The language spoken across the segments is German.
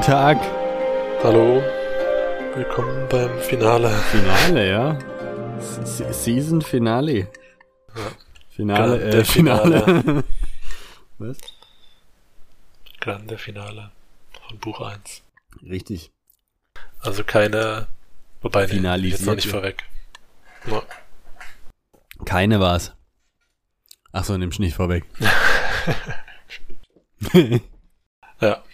Guten Tag. Hallo. Willkommen beim Finale. Finale, ja. S Season Finale. Ja. Finale, Grande äh, Finale. Finale. Was? Grande Finale von Buch 1. Richtig. Also keine, wobei, nee, jetzt noch nicht vorweg. Ja. Keine war's. Ach so, nimm's nicht vorweg. ja,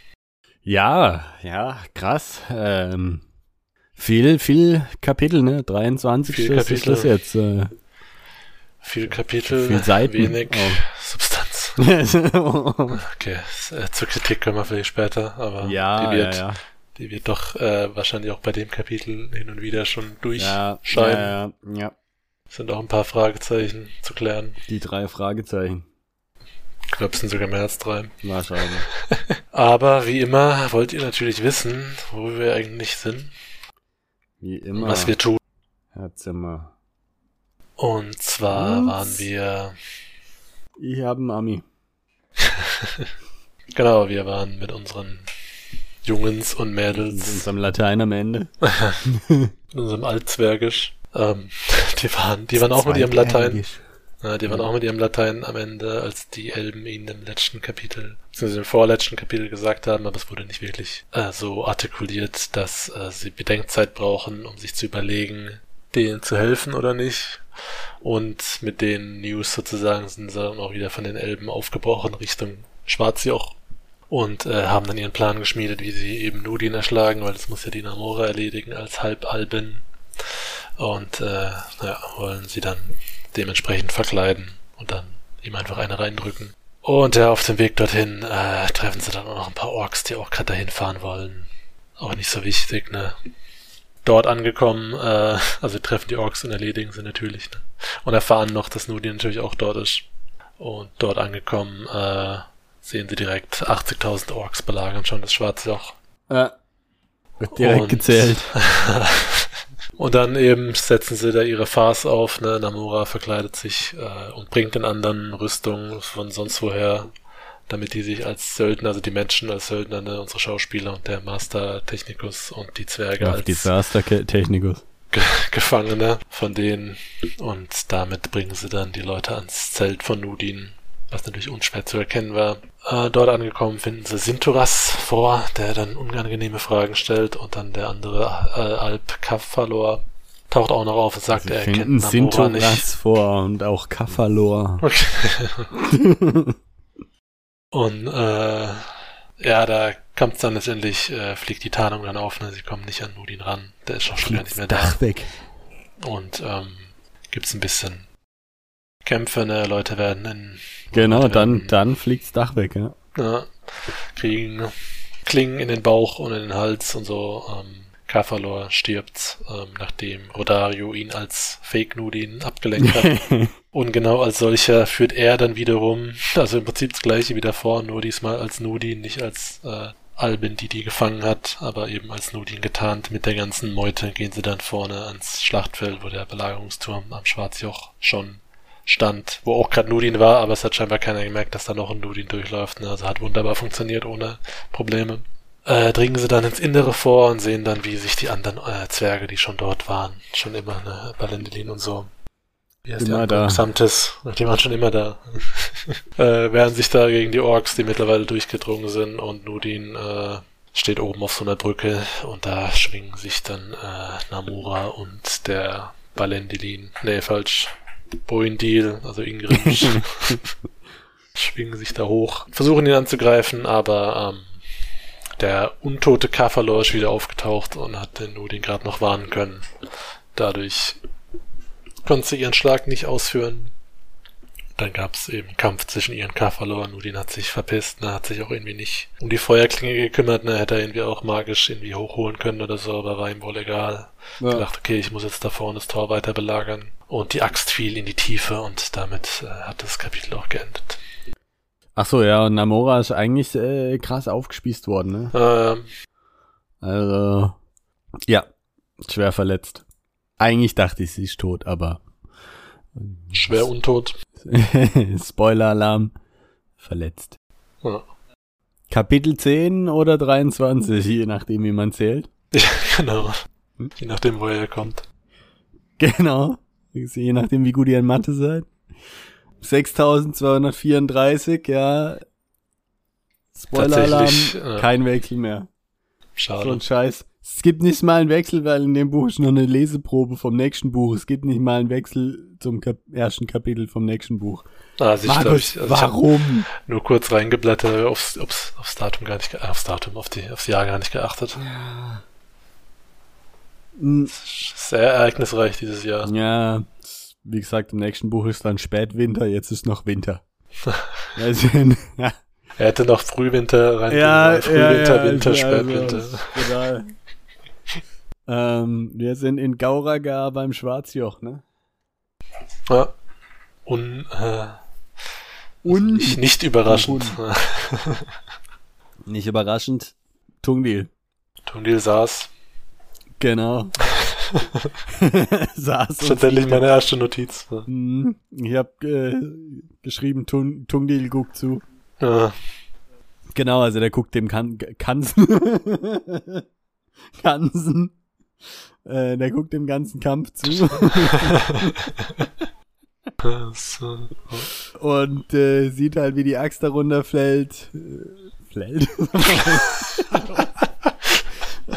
ja, ja, krass. Ähm, viel, viel Kapitel, ne? 23 Viel ist ist Kapitel. das jetzt. Äh, viel Kapitel, Viel Seiten. wenig Oh. Substanz. ja, Okay, äh, zur Kritik kommen wir vielleicht später, aber ja, die, wird, ja. die wird doch äh, wahrscheinlich auch bei dem Kapitel hin und wieder schon Ja, durchscheinen. ja, ja, ja. Sind auch ein paar Fragezeichen zu klären. Die drei Fragezeichen. Ich glaube, es sind sogar mehr als drei. Wahrscheinlich. Aber wie immer wollt ihr natürlich wissen, wo wir eigentlich sind, Wie immer. was wir tun. Herzzimmer. Und zwar Was? waren wir, Ich habe einen Ami. genau, wir waren mit unseren Jungens und Mit Mädels, unserem Latein am Ende. mit unserem Altzwergisch. Ähm, die waren, die waren auch mit ihrem Latein, ja, die waren auch mit ihrem Latein am Ende, als die Elben ihnen im letzten Kapitel, beziehungsweise im vorletzten Kapitel gesagt haben, aber es wurde nicht wirklich äh, so artikuliert, dass äh, sie Bedenkzeit brauchen, um sich zu überlegen, denen zu helfen oder nicht. Und mit den News sozusagen sind sie dann auch wieder von den Elben aufgebrochen Richtung Schwarzjoch und äh, haben dann ihren Plan geschmiedet, wie sie eben Nudin erschlagen, weil das muss ja die Namora erledigen als Halbalbin. Und äh, ja, wollen sie dann dementsprechend verkleiden und dann ihm einfach eine reindrücken. Und ja, auf dem Weg dorthin äh, treffen sie dann auch noch ein paar Orks, die auch gerade dahin fahren wollen. Auch nicht so wichtig, ne? Dort angekommen, äh, also treffen die Orks und erledigen sie natürlich, ne? Und erfahren noch, dass Nudin natürlich auch dort ist. Und dort angekommen, äh, sehen sie direkt 80.000 Orks belagern schon das Schwarze. Ja. Wird direkt Und- gezählt. Und dann eben setzen sie da ihre Farce auf, ne? Namora verkleidet sich äh, und bringt den anderen Rüstung von sonst woher, damit die sich als Söldner, also die Menschen als Söldner, ne? unsere Schauspieler und der Master Technicus und die Zwerge Auf als Disaster Technicus. Ge Gefangene von denen. Und damit bringen sie dann die Leute ans Zelt von Nudin, was natürlich unschwer zu erkennen war. Äh, dort angekommen finden sie Sinturas vor, der dann unangenehme Fragen stellt und dann der andere äh, Alp Kafalor taucht auch noch auf und sagt, Sie er finden kennt Namora Sintoras nicht. vor und auch Kafalor. Okay. und äh, ja, da kommt dann letztendlich, äh, fliegt die Tarnung dann auf, ne? sie kommen nicht an Nudin ran, der ist auch schon gar nicht mehr da. Dach weg. Und ähm, gibt's ein bisschen Kämpfe, ne? Leute werden in Genau, Leute dann, werden, dann fliegt's Dach weg, ja. ja, kriegen Klingen in den Bauch und in den Hals und so. Ähm, Kafalor stirbt, ähm, nachdem Rodario ihn als Fake Nudin abgelenkt hat. und genau als solcher führt er dann wiederum, also im Prinzip das gleiche wie davor, nur diesmal als Nudin, nicht als äh, Albin, die die gefangen hat, aber eben als Nudin getarnt. Mit der ganzen Meute gehen sie dann vorne ans Schlachtfeld, wo der Belagerungsturm am Schwarzjoch schon stand, wo auch gerade Nudin war, aber es hat scheinbar keiner gemerkt, dass da noch ein Nudin durchläuft. Ne? Also hat wunderbar funktioniert ohne Probleme. Äh, dringen sie dann ins Innere vor und sehen dann, wie sich die anderen äh, Zwerge, die schon dort waren, schon immer, ne, Valendelin und so, wie heißt Immer der da. Xamtes, die waren schon immer da. äh, wehren sich da gegen die Orks, die mittlerweile durchgedrungen sind und Nudin äh, steht oben auf so einer Brücke und da schwingen sich dann äh, Namura und der Balendilin, nee, falsch, Boindil, also Ingrim, schwingen sich da hoch, versuchen ihn anzugreifen, aber ähm, der untote Kafalor ist wieder aufgetaucht und hat den Nudin gerade noch warnen können. Dadurch konnte sie ihren Schlag nicht ausführen. Dann gab es eben Kampf zwischen ihr und Kafalor. Nudin hat sich verpisst, ne, hat sich auch irgendwie nicht um die Feuerklinge gekümmert, ne, hätte er irgendwie auch magisch irgendwie hochholen können oder so, aber war ihm wohl egal. Ja. Gedacht, okay, ich muss jetzt da vorne das Tor weiter belagern. Und die Axt fiel in die Tiefe und damit äh, hat das Kapitel auch geendet. Ach so, ja, und Namora ist eigentlich äh, krass aufgespießt worden, ne? Ähm, Also, ja, schwer verletzt. Eigentlich dachte ich, sie ist tot, aber schwer untot. Spoiler-Alarm, verletzt. Ja. Kapitel 10 oder 23, je nachdem, wie man zählt. Ja, genau. Je nachdem, woher er kommt. Genau. Je nachdem, wie gut ihr in Mathe seid. 6234, ja. Spoiler-Alarm, äh, kein Wechsel mehr. So Schade. ein Scheiß. Es gibt nicht mal einen Wechsel, weil in dem Buch ist noch eine Leseprobe vom nächsten Buch. Es gibt nicht mal einen Wechsel zum Kap ersten Kapitel vom nächsten Buch. Also ich Markus, ich, also ich habe warum? nur kurz reingeblättert, aufs, aufs, aufs Datum gar nicht, aufs Datum, auf die, aufs Jahr gar nicht geachtet. Hm, Sehr ereignisreich dieses Jahr. Ja, wie gesagt, im nächsten Buch ist dann Spätwinter, jetzt ist noch Winter. Also, ja, Er hätte noch Frühwinter rein. ja, Frühwinter, ja, Winter, also, Spätwinter. also, ähm, wir sind in Gauraga beim Schwarzjoch, ne? Ja. Un, äh, Und nicht, nicht überraschend. nicht überraschend, Tungdil. Tundil saß. Genau. Saß Tatsächlich meine erste Notiz. Mhm. Ich hab äh, geschrieben, Tung, Tungdil guckt zu. Ja. Genau, also der guckt dem kan Kansen. Kansen. Äh, der guckt dem ganzen Kampf zu und äh, sieht halt, wie die Axt da runterfällt. Äh, fällt.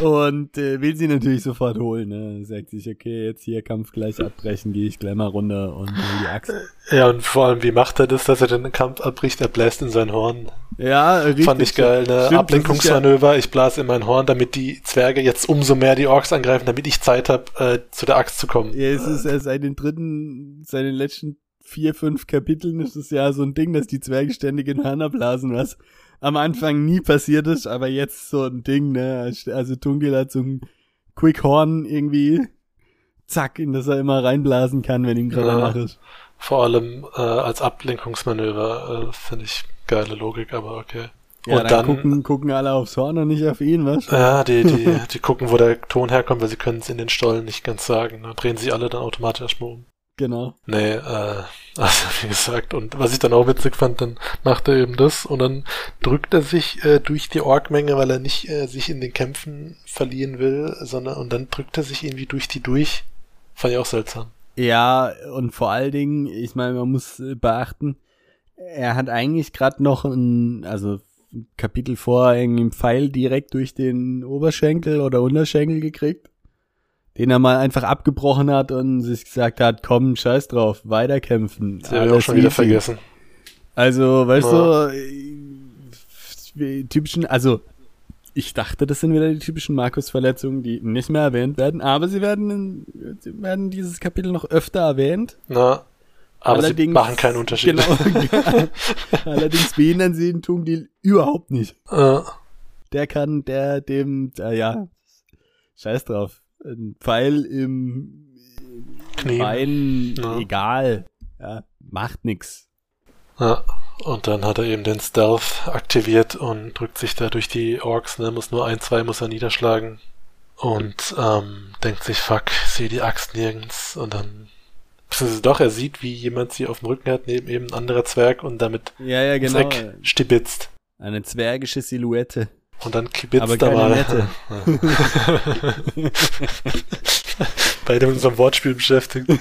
Und äh, will sie natürlich sofort holen. Ne? Sagt sich, okay, jetzt hier Kampf gleich abbrechen, gehe ich gleich mal runter und hol die Axt. Ja, und vor allem, wie macht er das, dass er den Kampf abbricht? Er bläst in sein Horn. Ja, richtig. Fand ich geil, ne? Stimmt, Ablenkungsmanöver. Ich blase in mein Horn, damit die Zwerge jetzt umso mehr die Orks angreifen, damit ich Zeit habe, äh, zu der Axt zu kommen. Ja, es ist ja seit den dritten, seit den letzten vier, fünf Kapiteln ist es ja so ein Ding, dass die Zwerge ständig in Hörner blasen, was am Anfang nie passiert ist, aber jetzt so ein Ding, ne? Also Tungel hat so ein Quick Horn irgendwie, zack, in das er immer reinblasen kann, wenn ihm gerade Ja. danach ist. Vor allem äh, als Ablenkungsmanöver äh, finde ich geile Logik, aber okay. Ja, und dann, dann, gucken, gucken alle aufs Horn und nicht auf ihn, was? ja, die, die, die gucken, wo der Ton herkommt, weil sie können es in den Stollen nicht ganz sagen. Da drehen sich alle dann automatisch erstmal um. Genau. Nee, äh, also wie gesagt, und was ich dann auch witzig fand, dann macht er eben das und dann drückt er sich äh, durch die Orkmenge, weil er nicht äh, sich in den Kämpfen verlieren will, sondern und dann drückt er sich irgendwie durch die durch. Fand ich auch seltsam. Ja, und vor allen Dingen, ich meine, man muss äh, beachten, er hat eigentlich gerade noch ein, also ein Kapitel vor irgendwie einen Pfeil direkt durch den Oberschenkel oder Unterschenkel gekriegt, den er mal einfach abgebrochen hat und sich gesagt hat, komm, scheiß drauf, weiterkämpfen. Das habe ich auch schon wieder easy. vergessen. Also, weißt Ja. du, äh, typischen, also ich dachte, das sind wieder die typischen Markus-Verletzungen, die nicht mehr erwähnt werden, aber sie werden, sie werden dieses Kapitel noch öfter erwähnt. Na, aber Allerdings- sie machen keinen Unterschied. Genau. Allerdings behindern sie den Tungdil überhaupt nicht. Äh, Der kann, der dem, äh, ja, scheiß drauf. Ein Pfeil im Knie. Bein, Ja. egal. Ja, macht nix. Ja, und dann hat er eben den Stealth aktiviert und drückt sich da durch die Orks, ne, muss nur ein, zwei muss er niederschlagen. Und ähm, denkt sich, fuck, sehe die Axt nirgends. Und dann, beziehungsweise doch, er sieht, wie jemand sie auf dem Rücken hat, neben eben ein anderer Zwerg und damit Ja, ja, genau. Eck stibitzt. Eine zwergische Silhouette. Und dann kibitzt er keine mal. nette. Bei dem unserem Wortspiel beschäftigt.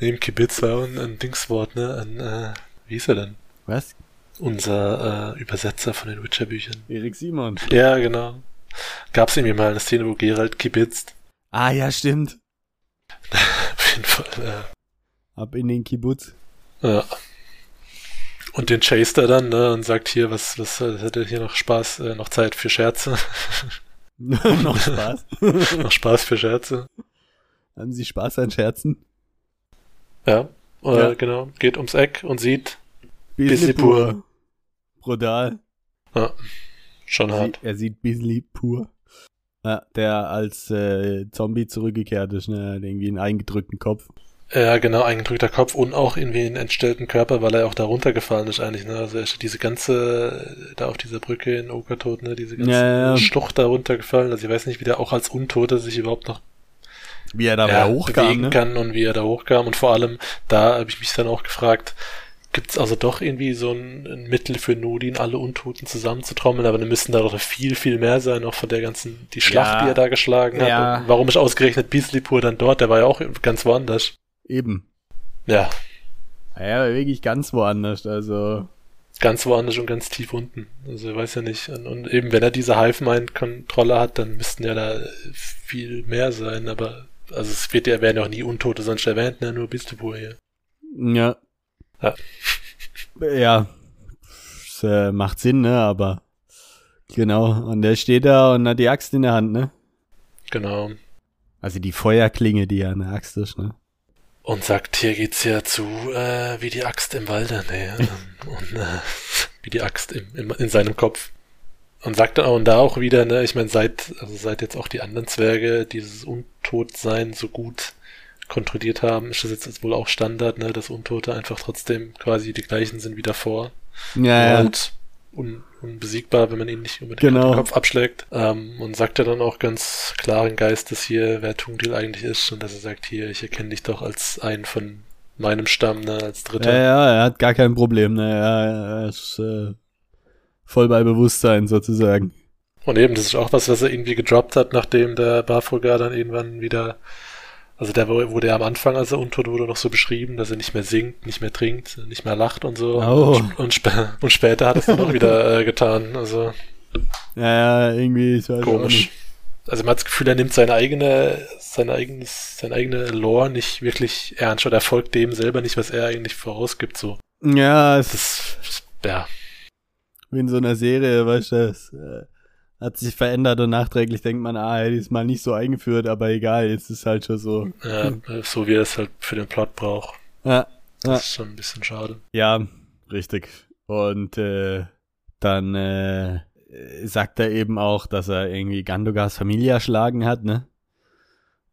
Neben Kibitz war ein, ein Dingswort, ne? Ein, äh, wie hieß er denn? Was? Unser äh, Übersetzer von den Witcher-Büchern. Erik Simon. Ja, genau. Gab es irgendwie mal eine Szene, wo Geralt kibitzt. Ah, ja, stimmt. Auf jeden Fall. Äh, Ab in den Kibbutz. ja. Und den chased er dann, ne, und sagt hier, was, was er hier noch Spaß, äh, noch Zeit für Scherze, Noch Spaß. noch Spaß für Scherze. Haben Sie Spaß an Scherzen? Ja, äh, Ja. genau, geht ums Eck und sieht, Bisschen pur. Brutal. schon Er hart. sieht, er sieht Bisley pur. Ja, der als äh, Zombie zurückgekehrt ist, ne? Hat irgendwie einen eingedrückten Kopf. Ja, genau, eingedrückter Kopf und auch irgendwie einen entstellten Körper, weil er auch da runtergefallen ist eigentlich, ne? Also er ist diese ganze, da auf dieser Brücke in Okertod, ne? Diese ganze Ja, ja. Schlucht da runtergefallen. Also ich weiß nicht, wie der auch als Untoter sich überhaupt noch Wie er da ja, hochkam, bewegen ne? kann und wie er da hochkam. Und vor allem, da habe ich mich dann auch gefragt, gibt's also doch irgendwie so ein, ein Mittel für Nodin, alle Untoten zusammenzutrommeln, aber dann müssten da doch viel, viel mehr sein, auch von der ganzen, die Schlacht, Ja. die er da geschlagen hat. Und warum ist ausgerechnet Beasleypur dann dort? Der war ja auch ganz woanders. Eben. Ja, Ja, wirklich ganz woanders. Also, ganz woanders und ganz tief unten. Also ich weiß ja nicht. Und, und eben, wenn er diese Hive-Mind-Kontrolle hat, dann müssten ja da viel mehr sein, aber also es wird ja, werden ja auch nie Untote sonst erwähnt, ne? Nur Beasleypur hier. ja. Ja. Ja. Es, äh, macht Sinn, ne? Aber genau. Und der steht da und hat die Axt in der Hand, ne? Genau. Also die Feuerklinge, die ja eine Axt ist, ne? Und sagt, hier geht's ja zu äh, wie die Axt im Walde, ne? und äh, wie die Axt im, im, in seinem Kopf. Und sagt dann auch, und da auch wieder, ne, ich meine, seit, also seit jetzt auch die anderen Zwerge dieses Untotsein so gut kontrolliert haben, ist das jetzt wohl auch Standard, ne, dass Untote einfach trotzdem quasi die gleichen sind wie davor. Ja, ja. Halt un, unbesiegbar, wenn man ihn nicht unbedingt Genau. den Kopf abschlägt. Ähm, und sagt er dann auch ganz klaren Geistes hier, wer Tungdil eigentlich ist und dass er sagt, hier, ich erkenne dich doch als einen von meinem Stamm, ne, als Dritter. Ja, ja, er hat gar kein Problem, ne? Er, er ist äh, voll bei Bewusstsein sozusagen. Und eben, das ist auch was, was er irgendwie gedroppt hat, nachdem der Barfulgar dann irgendwann wieder, also der wurde ja am Anfang, als er untot wurde, noch so beschrieben, dass er nicht mehr singt, nicht mehr trinkt, nicht mehr lacht und so. Oh. Und, und, spä und später hat er es dann auch wieder äh, getan. Also Ja, ja, irgendwie, ich weiß komisch. Also man hat das Gefühl, er nimmt seine eigene, seine eigenes, seine eigene Lore nicht wirklich ernst oder er folgt dem selber nicht, was er eigentlich vorausgibt, so. Ja, es ist Das, ja, wie in so einer Serie, weißt du, äh, hat sich verändert und nachträglich denkt man, ah, hätte ich es mal nicht so eingeführt, aber egal, jetzt ist halt schon so. ja, so wie er es halt für den Plot braucht. Ja, Ja. Das ist schon ein bisschen schade. ja richtig. Und äh, dann äh, sagt er eben auch, dass er irgendwie Gandogars Familie erschlagen hat, ne?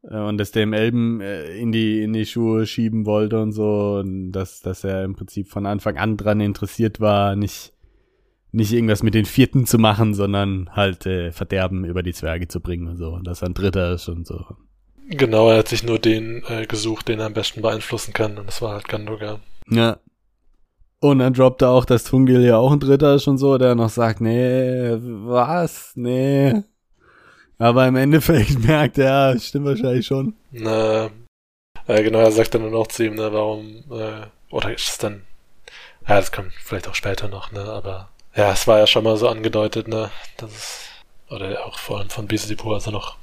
Äh, Und das dem Elben äh, in die in die Schuhe schieben wollte und so und dass dass er im Prinzip von Anfang an dran interessiert war, nicht nicht irgendwas mit den Vierten zu machen, sondern halt äh, Verderben über die Zwerge zu bringen und so. Und dass er ein Dritter ist und so. Genau, er hat sich nur den äh, gesucht, den er am besten beeinflussen kann, und das war halt Gandogar. Ja. Und dann droppt er auch, dass Tungil ja auch ein Dritter ist und so, der noch sagt, nee, was? Nee. Aber im Endeffekt merkt er, ja, stimmt wahrscheinlich schon. Na, äh, genau, er sagt dann nur noch zu ihm, ne, warum, äh, oder ist es dann, ja, das kommt vielleicht auch später noch, ne, aber, ja, es war ja schon mal so angedeutet, ne, dass es, oder auch vor allem von Beasleypool, als er noch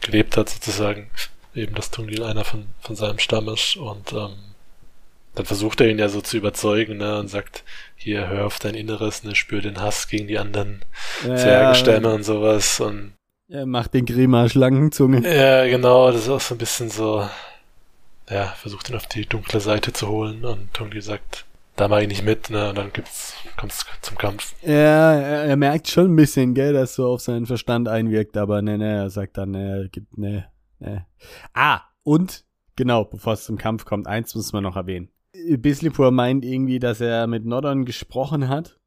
gelebt hat, sozusagen, eben, dass Tungil einer von, von seinem Stamm ist, und, ähm, dann versucht er ihn ja so zu überzeugen, ne, und sagt, hier, hör auf dein Inneres, ne, spür den Hass gegen die anderen Zwergenstämme und sowas, und, Er macht den Grima Schlangenzunge. ja, genau, das ist auch so ein bisschen so, ja, versucht ihn auf die dunkle Seite zu holen und Tungli sagt, da mach ich nicht mit, ne, und dann gibt's, kommt's zum Kampf. Ja, er, er merkt schon ein bisschen, gell, dass so auf seinen Verstand einwirkt, aber ne, ne, er sagt dann, ne, gibt, ne, ne. Ah, und, genau, bevor es zum Kampf kommt, eins muss man noch erwähnen. Bislipur meint irgendwie, dass er mit Nordon gesprochen hat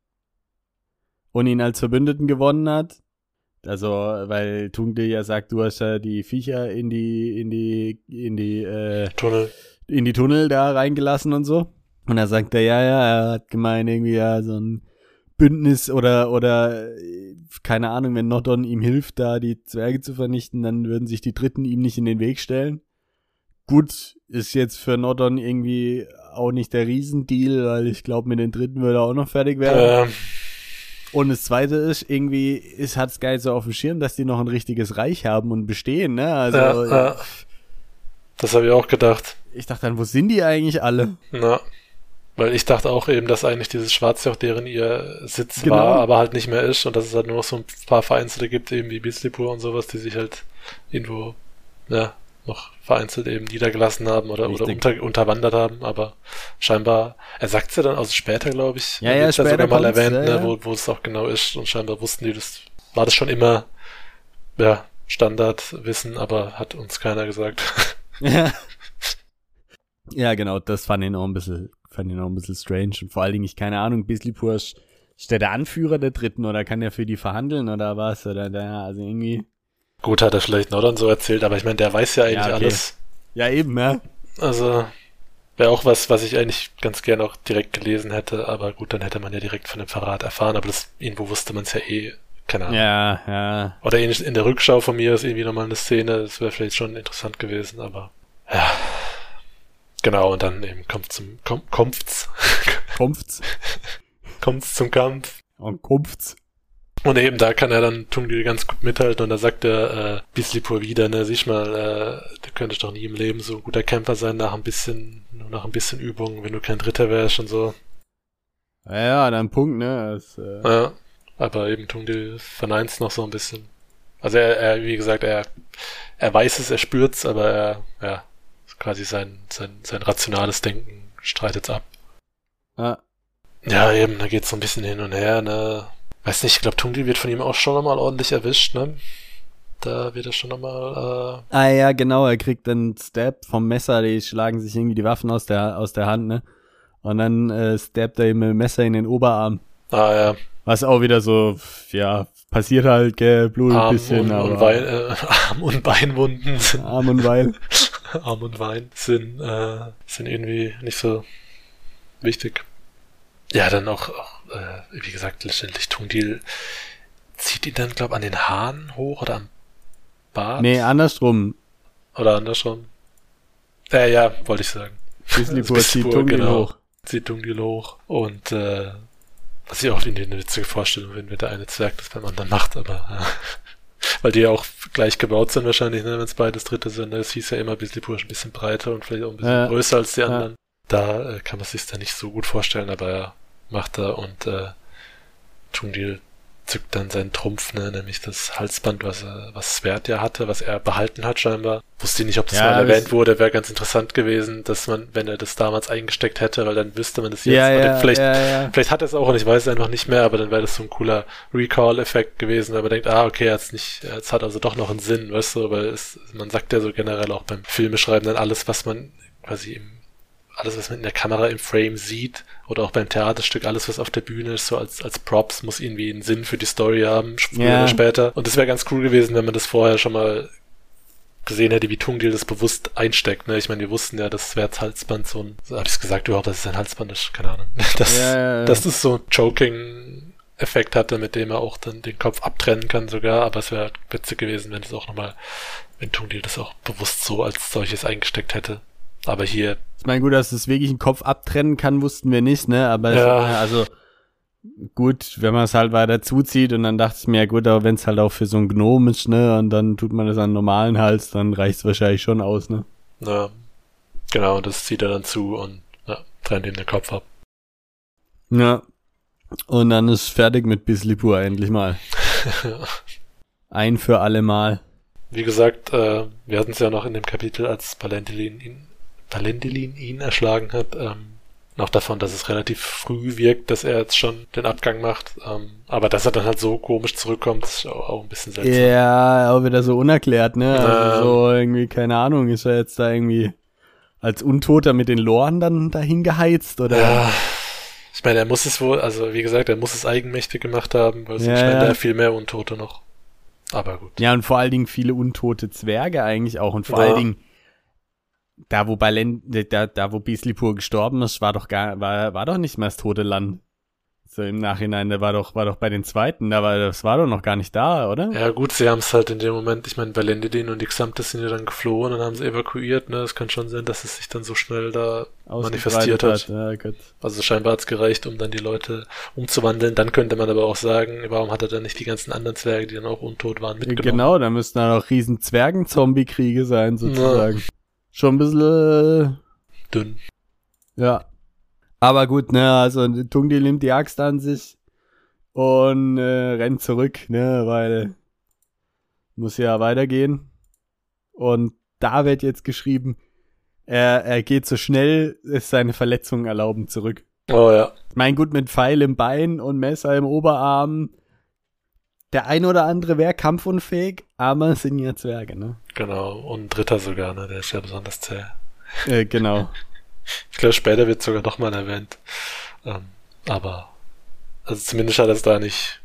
und ihn als Verbündeten gewonnen hat. Also, weil Tungde ja sagt, du hast ja die Viecher in die, in die, in die, äh, Tunnel. in die Tunnel da reingelassen und so. Und da sagt er, ja, ja, er hat gemeint, irgendwie ja so ein Bündnis oder, oder, äh, keine Ahnung, wenn Nordon ihm hilft, da die Zwerge zu vernichten, dann würden sich die Dritten ihm nicht in den Weg stellen. Gut, ist jetzt für Nordon irgendwie auch nicht der Riesendeal, weil ich glaube, mit den Dritten würde er auch noch fertig werden. Ähm, Und das zweite ist, irgendwie ist hat's geil so auf dem Schirm, dass die noch ein richtiges Reich haben und bestehen, ne? Also, ja, ja. Das habe ich auch gedacht. ich dachte dann, wo sind die eigentlich alle? Na, weil ich dachte auch eben, dass eigentlich dieses Schwarzjoch deren ihr Sitz Genau. war, aber halt nicht mehr ist und dass es halt nur noch so ein paar Vereinzelte gibt, eben wie Beasleypool und sowas, die sich halt irgendwo, ja, noch vereinzelt eben niedergelassen haben oder, oder unter, unterwandert haben, aber scheinbar, er sagt ja dann, also später glaube ich, Ja, ja, später sogar mal erwähnt, ja, ne, wo, wo es auch genau ist und scheinbar wussten die, das war das schon immer, ja, Standardwissen, aber hat uns keiner gesagt. Ja. ja, genau, das fand ich auch ein bisschen, fand ich auch ein bisschen strange. Und vor allen Dingen, ich keine Ahnung, Bislipur ist, der der Anführer der Dritten oder kann der für die verhandeln oder was? Oder der, also irgendwie. Gut, hat er vielleicht Nordern so erzählt, aber ich meine, der weiß ja eigentlich Ja, okay. alles. Ja, eben, ja. Also, Wäre auch was, was ich eigentlich ganz gern auch direkt gelesen hätte, aber gut, dann hätte man ja direkt von dem Verrat erfahren, aber das irgendwo wusste man es ja eh, keine Ahnung. Ja, ja. Oder ähnlich in der Rückschau von mir ist irgendwie nochmal eine Szene, das wäre vielleicht schon interessant gewesen, aber ja. Genau, und dann eben kommt zum komm, kommt's. Kommt's. kommt's zum Kampf. Und kommt's. Und eben da kann er dann Tungdil ganz gut mithalten und da sagt er äh, Bislipur wieder, ne, sieh mal, äh, du könntest doch nie im Leben so ein guter Camper sein nach ein bisschen, nur nach ein bisschen Übung, wenn du kein Dritter wärst und so. Ja, dann Punkt, ne? Das, äh Ja, aber eben Tungdil verneint's noch so ein bisschen. Also er, er, wie gesagt, er, er weiß es, er spürt's, aber er, ja, quasi sein, sein, sein rationales Denken streitet's ab. Ja. Ja, eben, da geht's so ein bisschen hin und her, ne. Weiß nicht, ich glaube, Tungdil wird von ihm auch schon nochmal ordentlich erwischt, ne? Da wird er schon nochmal, äh, Ah ja, genau, er kriegt einen Stab vom Messer, die schlagen sich irgendwie die Waffen aus der, aus der Hand, ne? Und dann äh, stabbt er ihm mit dem Messer in den Oberarm. ah ja, Was auch wieder so, ja, passiert halt, gell, Blut ein bisschen, und, aber und Wein, äh, Arm und Beinwunden sind, Arm und Weil. Arm und Wein sind, äh, sind irgendwie nicht so wichtig. Ja, dann auch, auch äh, wie gesagt, letztendlich Tungdil zieht ihn dann, glaub an den Haaren hoch oder am Bart. Nee, andersrum. Oder andersrum. Ja, ja, wollte ich sagen. Bislipur zieht Tungdil genau. hoch. Zieht Tungdil hoch. Und äh, was ich auch irgendwie eine witzige Vorstellung finde, wenn der eine Zwerg das beim anderen macht, aber äh, weil die ja auch gleich gebaut sind wahrscheinlich, ne, wenn es beides Dritte sind. Ne? Es hieß ja immer, Bislipur ist ein bisschen breiter und vielleicht auch ein bisschen Ja. größer als die Ja. anderen. Da äh, kann man sich da nicht so gut vorstellen, aber er macht er und äh, Tungdil zückt dann seinen Trumpf, ne, nämlich das Halsband, was er, was Svert ja hatte, was er behalten hat scheinbar. Wusste nicht, ob das Ja, mal erwähnt wurde, wäre ganz interessant gewesen, dass man, wenn er das damals eingesteckt hätte, weil dann wüsste man das jetzt. Ja, ja, vielleicht, vielleicht hat er es auch und ich weiß es einfach nicht mehr, aber dann wäre das so ein cooler Recall-Effekt gewesen, weil man denkt, ah, okay, jetzt nicht, es hat also doch noch einen Sinn, weißt du, weil es, man sagt ja so generell auch beim Filmeschreiben dann alles, was man quasi im alles, was man in der Kamera im Frame sieht oder auch beim Theaterstück, alles, was auf der Bühne ist, so als, als Props, muss irgendwie einen Sinn für die Story haben, früher Ja. oder später. Und das wäre ganz cool gewesen, wenn man das vorher schon mal gesehen hätte, wie Tungdil das bewusst einsteckt. Ne? Ich meine, wir wussten ja, das Swerts Halsband so ein, so habe ich es gesagt überhaupt, dass es ein Halsband ist, keine Ahnung. Das, Ja, ja, ja. dass es so ein Choking-Effekt hatte, mit dem er auch dann den Kopf abtrennen kann sogar, aber es wäre witzig gewesen, wenn es auch nochmal, wenn Tungdil das auch bewusst so als solches eingesteckt hätte. Aber hier Ich meine, gut, dass es wirklich einen Kopf abtrennen kann, wussten wir nicht, ne? Aber es, Ja. also gut, wenn man es halt weiter zuzieht und dann dachte ich mir, ja gut, aber wenn es halt auch für so einen Gnom ist, ne? Und dann tut man das an normalen Hals, dann reicht es wahrscheinlich schon aus, ne? Ja, genau, das zieht er dann zu und ja, trennt ihm den Kopf ab. Ja. Und dann ist fertig mit Bislipur endlich mal. Ein für alle Mal. Wie gesagt, äh, wir hatten es ja noch in dem Kapitel, als Valentilin ihn, Valentilin ihn erschlagen hat, ähm, noch davon, dass es relativ früh wirkt, dass er jetzt schon den Abgang macht. Ähm, aber dass er dann halt so komisch zurückkommt, ist auch, auch ein bisschen seltsam. Ja, auch wieder so unerklärt, ne? Also so irgendwie, keine Ahnung, ist er jetzt da irgendwie als Untoter mit den Loren dann dahin geheizt oder? Ja, ich meine, er muss es wohl, also wie gesagt, er muss es eigenmächtig gemacht haben, weil Ja, sonst wären ja. da viel mehr Untote noch. Aber gut. Ja, und vor allen Dingen viele untote Zwerge eigentlich auch. Und vor Ja. allen Dingen, da wo Balen, da, da wo Bislipur gestorben ist, war doch gar, war, war doch nicht mehr das tote Land. So im Nachhinein, der war doch, war doch bei den zweiten, da war, das war doch noch gar nicht da, oder? Ja gut, sie haben es halt in dem Moment, ich meine, Valendidin und die Xamtes sind ja dann geflohen und haben sie evakuiert, ne? Es kann schon sein, dass es sich dann so schnell da manifestiert hat. Ja, gut. Also scheinbar hat's gereicht, um dann die Leute umzuwandeln. Dann könnte man aber auch sagen, warum hat er dann nicht die ganzen anderen Zwerge, die dann auch untot waren, mitgenommen? Genau, da müssten dann auch riesen Zwergen-Zombie-Kriege sein, sozusagen. Schon ein bisschen, Dünn. äh, ja. Aber gut, ne, also Tungdi nimmt die Axt an sich und äh, rennt zurück, ne, weil muss ja weitergehen. Und da wird jetzt geschrieben, er, er geht so schnell, es seine Verletzungen erlauben, zurück. Oh ja. Mein gut, mit Pfeil im Bein und Messer im Oberarm. Der ein oder andere wäre kampfunfähig, aber es sind ja Zwerge, ne? Genau. Und ein dritter sogar, ne? Der ist ja besonders zäh. Äh, genau. Ich glaube, später wird sogar noch mal erwähnt. Ähm, aber, also zumindest hat er es da nicht,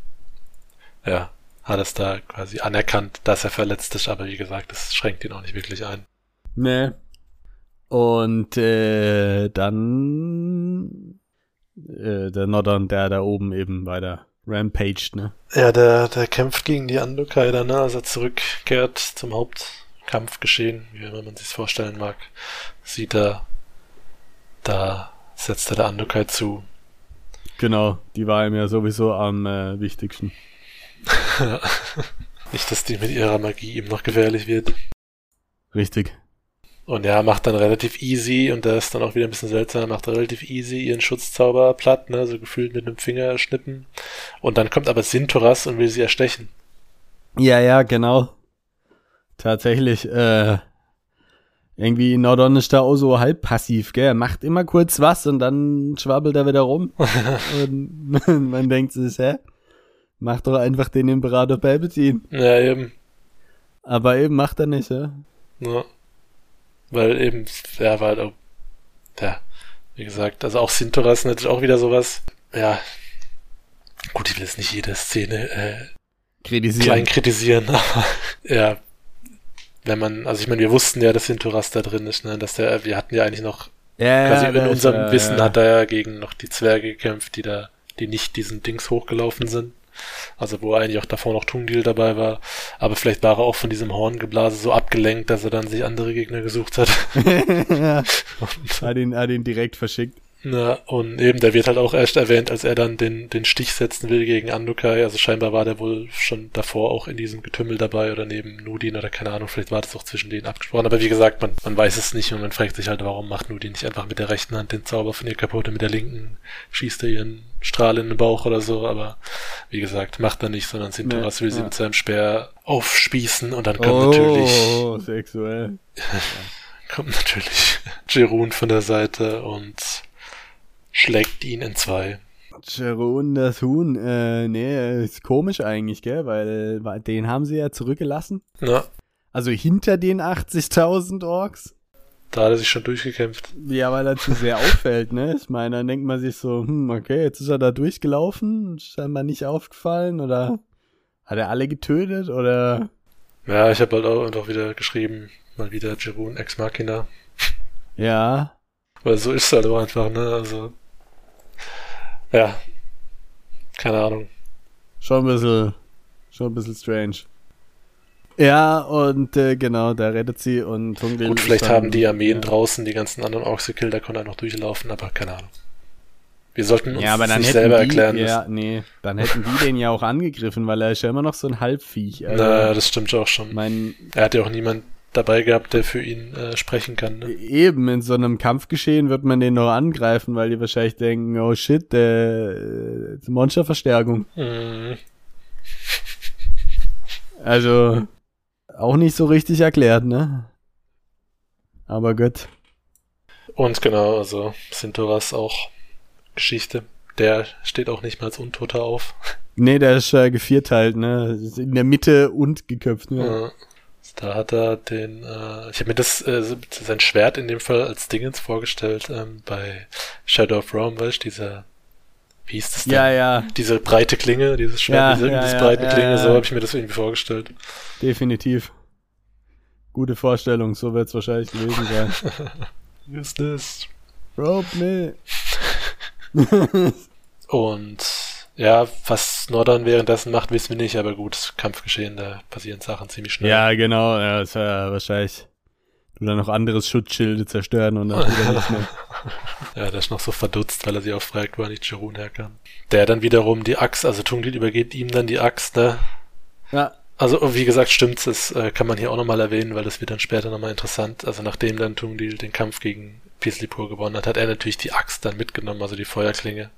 ja, hat es da quasi anerkannt, dass er verletzt ist, aber wie gesagt, das schränkt ihn auch nicht wirklich ein. Ne. Und äh, dann äh, der Nordern, der da oben eben weiter rampaged, ne? Ja, der, der kämpft gegen die Andokai dann, ne? als er zurückkehrt zum Hauptkampfgeschehen, wie immer man sich vorstellen mag, sieht er, da setzt er der Andokai zu. Genau, die war ihm ja sowieso am äh, wichtigsten. Nicht, dass die mit ihrer Magie ihm noch gefährlich wird. Richtig. Und ja, macht dann relativ easy, und da ist dann auch wieder ein bisschen seltsam, macht relativ easy ihren Schutzzauber platt, ne, so gefühlt mit einem Finger schnippen. Und dann kommt aber Sintoras und will sie erstechen. Ja, ja, genau. Tatsächlich, äh, irgendwie Nordon ist da auch so halb passiv, gell? Er macht immer kurz was und dann schwabbelt er wieder rum. und man denkt sich, hä? Mach doch einfach den Imperator Palpatine. Ja, eben. Aber eben macht er nicht, ja? Ja. Weil eben, ja, war halt auch, ja, wie gesagt, also auch Sintoras natürlich auch wieder sowas, ja, gut, ich will jetzt nicht jede Szene äh, Kritisieren. klein kritisieren, aber ja, wenn man, also ich meine, wir wussten ja, dass Sintoras da drin ist, ne, dass der, wir hatten ja eigentlich noch, Ja, quasi ja, in ist, unserem äh, Wissen hat er ja gegen noch die Zwerge gekämpft, die da, die nicht diesen Dings hochgelaufen sind. Also wo eigentlich auch davor noch Tungdil dabei war. Aber vielleicht war er auch von diesem Horngeblase so abgelenkt, dass er dann sich andere Gegner gesucht hat. ja, hat ihn, hat ihn direkt verschickt. Na, und eben, der wird halt auch erst erwähnt, als er dann den, den Stich setzen will gegen Andukai. Also scheinbar war der wohl schon davor auch in diesem Getümmel dabei oder neben Nudin oder keine Ahnung, vielleicht war das auch zwischen denen abgesprochen. Aber wie gesagt, man, man weiß es nicht und man fragt sich halt, warum macht Nudin nicht einfach mit der rechten Hand den Zauber von ihr kaputt und mit der linken schießt er ihren Strahl in den Bauch oder so. Aber wie gesagt, macht er nicht, sondern Sintoras Nee, will sie ja. mit seinem Speer aufspießen und dann kommt natürlich Oh, sexuell. kommt natürlich Jerun von der Seite und schlägt ihn in zwei. Jeroen, das Huhn, äh, nee, ist komisch eigentlich, gell, weil, weil den haben sie ja zurückgelassen. Na, Also hinter den 80.000 Orks. Da hat er sich schon durchgekämpft. Ja, weil er zu sehr auffällt, ne? Ich meine, dann denkt man sich so, hm, okay, jetzt ist er da durchgelaufen, scheinbar nicht aufgefallen oder hat er alle getötet oder Ja, ich habe halt auch einfach wieder geschrieben, mal wieder Jerun Ex Machina. ja, Weil so ist es halt auch einfach, ne? Also. Ja. Keine Ahnung. schon ein bisschen, schon ein bisschen strange. Ja, und äh, genau, da rettet sie und Tungdil Gut, vielleicht dann- haben die Armeen ja. draußen die ganzen anderen Orks gekillt, da konnte er noch durchlaufen, aber keine Ahnung. Wir sollten uns Ja, aber dann nicht hätten selber die, erklären ja, müssen. nee, dann hätten die den ja auch angegriffen, weil er ist ja immer noch so ein Halbviech. Also, Na, das stimmt auch ich schon. mein, Er hat ja auch niemand dabei gehabt, der für ihn äh, sprechen kann. Ne? eben in so einem Kampfgeschehen wird man den noch angreifen, weil die wahrscheinlich denken, oh shit, der äh, Monsterverstärkung. Mhm. Also auch nicht so richtig erklärt, ne? Aber gut. Und genau, also Sintoras auch Geschichte. Der steht auch nicht mehr als Untoter auf. Nee, der ist äh, gevierteilt, ne? In der Mitte und geköpft. Ne? Ja. Da hat er den, äh, ich habe mir das, äh, sein Schwert in dem Fall als Dingens vorgestellt, ähm, bei Shadow of Rome, weißt du, dieser, wie hieß das denn? Ja, ja, Diese breite Klinge, dieses Schwert, Ja, diese, ja, ja, breite ja, Klinge, so habe ich mir das irgendwie vorgestellt. definitiv. Gute Vorstellung, so wird's wahrscheinlich gewesen sein. Is this? Rope me. Und ja, was Nordern währenddessen macht, wissen wir nicht, aber gut, Kampfgeschehen, da passieren Sachen ziemlich schnell. Ja, genau, ja, ist ja wahrscheinlich. Du dann noch anderes Schutzschilde zerstören und dann wieder nichts mehr. Ja, der ist noch so verdutzt, weil er sich auch fragt, wo eigentlich Jerun herkam. Der dann wiederum die Axt, also Tungdil übergeht ihm dann die Axt, ne? Ja, Also, wie gesagt, stimmt's, das äh, kann man hier auch nochmal erwähnen, weil das wird dann später nochmal interessant. Also, nachdem dann Tungdil den Kampf gegen Pislipur gewonnen hat, hat er natürlich die Axt dann mitgenommen, also die Feuerklinge.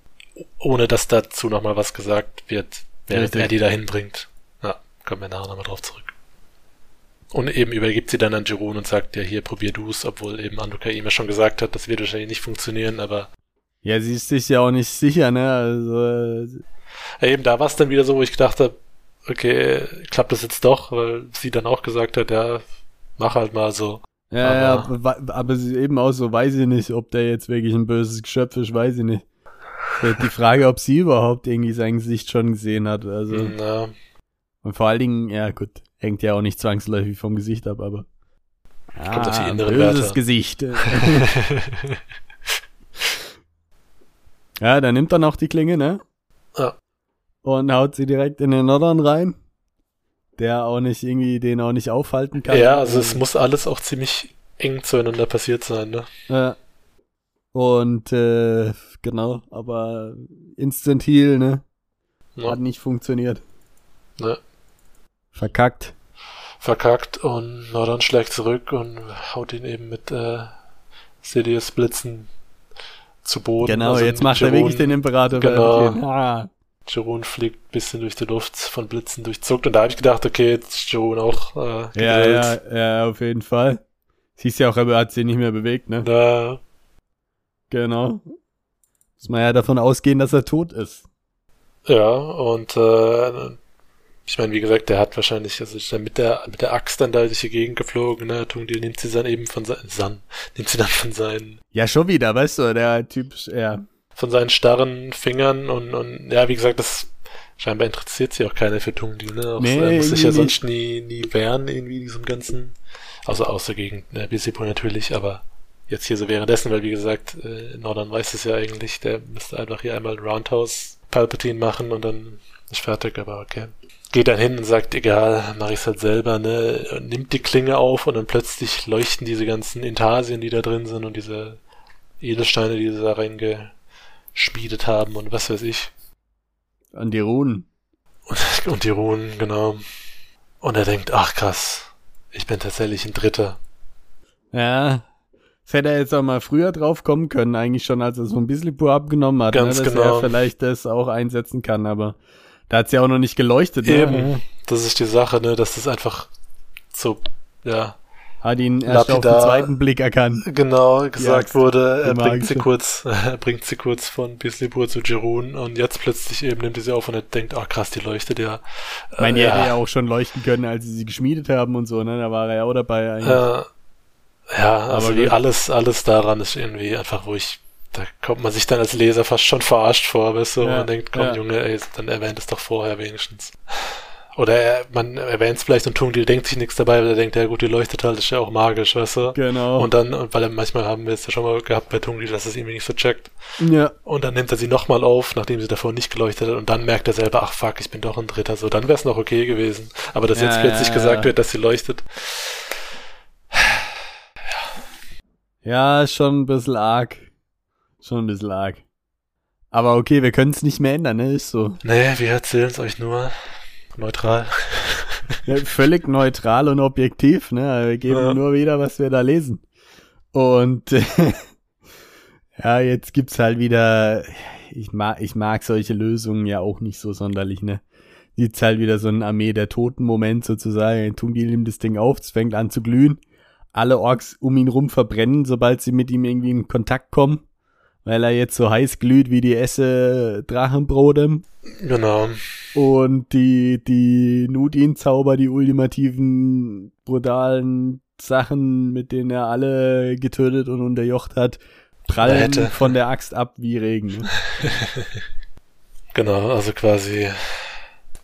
Ohne dass dazu nochmal was gesagt wird, während Richtig. er die dahin bringt. Ja, kommen wir nachher nochmal drauf zurück. Und eben übergibt sie dann an Jerun und sagt, ja, hier, probier du's, obwohl eben Anduka ihm ja schon gesagt hat, das wird wahrscheinlich nicht funktionieren, aber ja, sie ist sich ja auch nicht sicher, ne? Also, Ja, eben da war es dann wieder so, wo ich gedacht habe, okay, klappt das jetzt doch, weil sie dann auch gesagt hat, ja, mach halt mal so. ja, ja, Aber- aber, aber sie eben auch so, weiß ich nicht, ob der jetzt wirklich ein böses Geschöpf ist, weiß ich nicht. Die Frage, ob sie überhaupt irgendwie sein Gesicht schon gesehen hat, also. Na, Und vor allen Dingen, ja gut, hängt ja auch nicht zwangsläufig vom Gesicht ab, aber. Ah, Kommt auf die inneren böses Werte. Gesicht. ja, dann nimmt er noch die Klinge, ne? Ja. Und haut sie direkt in den Nordern rein. Der auch nicht irgendwie, den auch nicht aufhalten kann. ja, also es muss alles auch ziemlich eng zueinander passiert sein, ne? Ja. Und äh, genau, aber Instant Heal, ne? Ja. Hat nicht funktioniert. Ne? Verkackt. Verkackt und Nordern schlägt zurück und haut ihn eben mit äh, Sidious Blitzen zu Boden. Genau, Also jetzt macht er Jerome- wirklich den Imperator. Genau. Ah. Jerome fliegt ein bisschen durch die Luft, von Blitzen durchzuckt und da habe ich gedacht, okay, jetzt ist Jerome auch äh, Ja, ja, ja, auf jeden Fall. Siehst ja auch, er hat sich nicht mehr bewegt, ne? Da, Genau. Muss man ja davon ausgehen, dass er tot ist. ja, und äh, ich meine, wie gesagt, der hat wahrscheinlich, also ist dann mit der mit der Axt dann da durch die Gegend geflogen, ne? Tungdil nimmt sie dann eben von seinen San, nimmt sie dann von seinen Ja, schon wieder, weißt du, der Typ, ja. von seinen starren Fingern und, und ja, wie gesagt, das scheinbar interessiert sich auch keiner für Tungdil, ne? Auch, Nee, er muss sich ja sonst nie, nie wehren, irgendwie diesem ganzen, also außer gegen äh, Bisipo natürlich, aber jetzt hier so währenddessen, weil wie gesagt, äh, Nordern weiß es ja eigentlich, der müsste einfach hier einmal Roundhouse Palpatine machen und dann ist fertig, aber okay. Geht dann hin und sagt, egal, mach ich's halt selber, ne, und nimmt die Klinge auf und dann plötzlich leuchten diese ganzen Intarsien, die da drin sind und diese Edelsteine, die sie da reingeschmiedet haben und was weiß ich. An die Runen. Und, und die Runen, genau. Und er denkt, ach krass, ich bin tatsächlich ein Dritter. Ja. Das hätte er jetzt auch mal früher drauf kommen können, eigentlich schon, als er so ein bisschen pur abgenommen hat, Ganz ne, dass genau. er vielleicht das auch einsetzen kann, aber da hat's ja auch noch nicht geleuchtet, Eben. ne? Das ist die Sache, ne, dass das einfach so, ja, Hat ihn erst auf den Lapidar. zweiten Blick erkannt. genau gesagt wurde, er bringt sie kurz, er bringt sie kurz von Bislipur zu Jerun und jetzt plötzlich eben nimmt er sie auf und er denkt, ach krass, die leuchtet ja. Ich meine, die Äh, hätte ja auch schon leuchten können, als sie sie geschmiedet haben und so, ne? Da war er ja auch dabei eigentlich. Äh, ja, also Aber wie alles, alles daran ist irgendwie einfach, wo ich, da kommt man sich dann als Leser fast schon verarscht vor, weißt du, und Ja, man denkt, komm ja. Junge, ey, dann erwähnt es doch vorher wenigstens. Oder er, man erwähnt es vielleicht und Tungdil denkt sich nichts dabei, weil er denkt, ja gut, die leuchtet halt, ist ja auch magisch, weißt du. Genau. Und dann, und weil er manchmal haben wir es ja schon mal gehabt bei Tungdil, dass es irgendwie nicht so checkt. ja. Und dann nimmt er sie nochmal auf, nachdem sie davor nicht geleuchtet hat, und dann merkt er selber, ach fuck, ich bin doch ein Dritter, so, dann wäre es noch okay gewesen. Aber dass Ja, jetzt plötzlich gesagt wird, dass sie leuchtet, Ja, ist schon ein bisschen arg. Schon ein bisschen arg. Aber okay, wir können es nicht mehr ändern, ne? Ist so. nee, wir erzählen es euch nur neutral. Ja, völlig neutral und objektiv, ne? Wir geben Ja. nur wieder, was wir da lesen. Und äh, ja, jetzt gibt's halt wieder. Ich mag, ich mag solche Lösungen ja auch nicht so sonderlich, ne? Jetzt halt wieder so ein Armee der Toten-Moment sozusagen. Tungil nimmt das Ding auf, es fängt an zu glühen. Alle Orks um ihn rum verbrennen, sobald sie mit ihm irgendwie in Kontakt kommen. Weil er jetzt so heiß glüht wie die Esse Drachenbrodem. Genau. Und die, die Nudin-Zauber, die ultimativen, brutalen Sachen, mit denen er alle getötet und unterjocht hat, prallen Hätte. von der Axt ab wie Regen. Genau, also quasi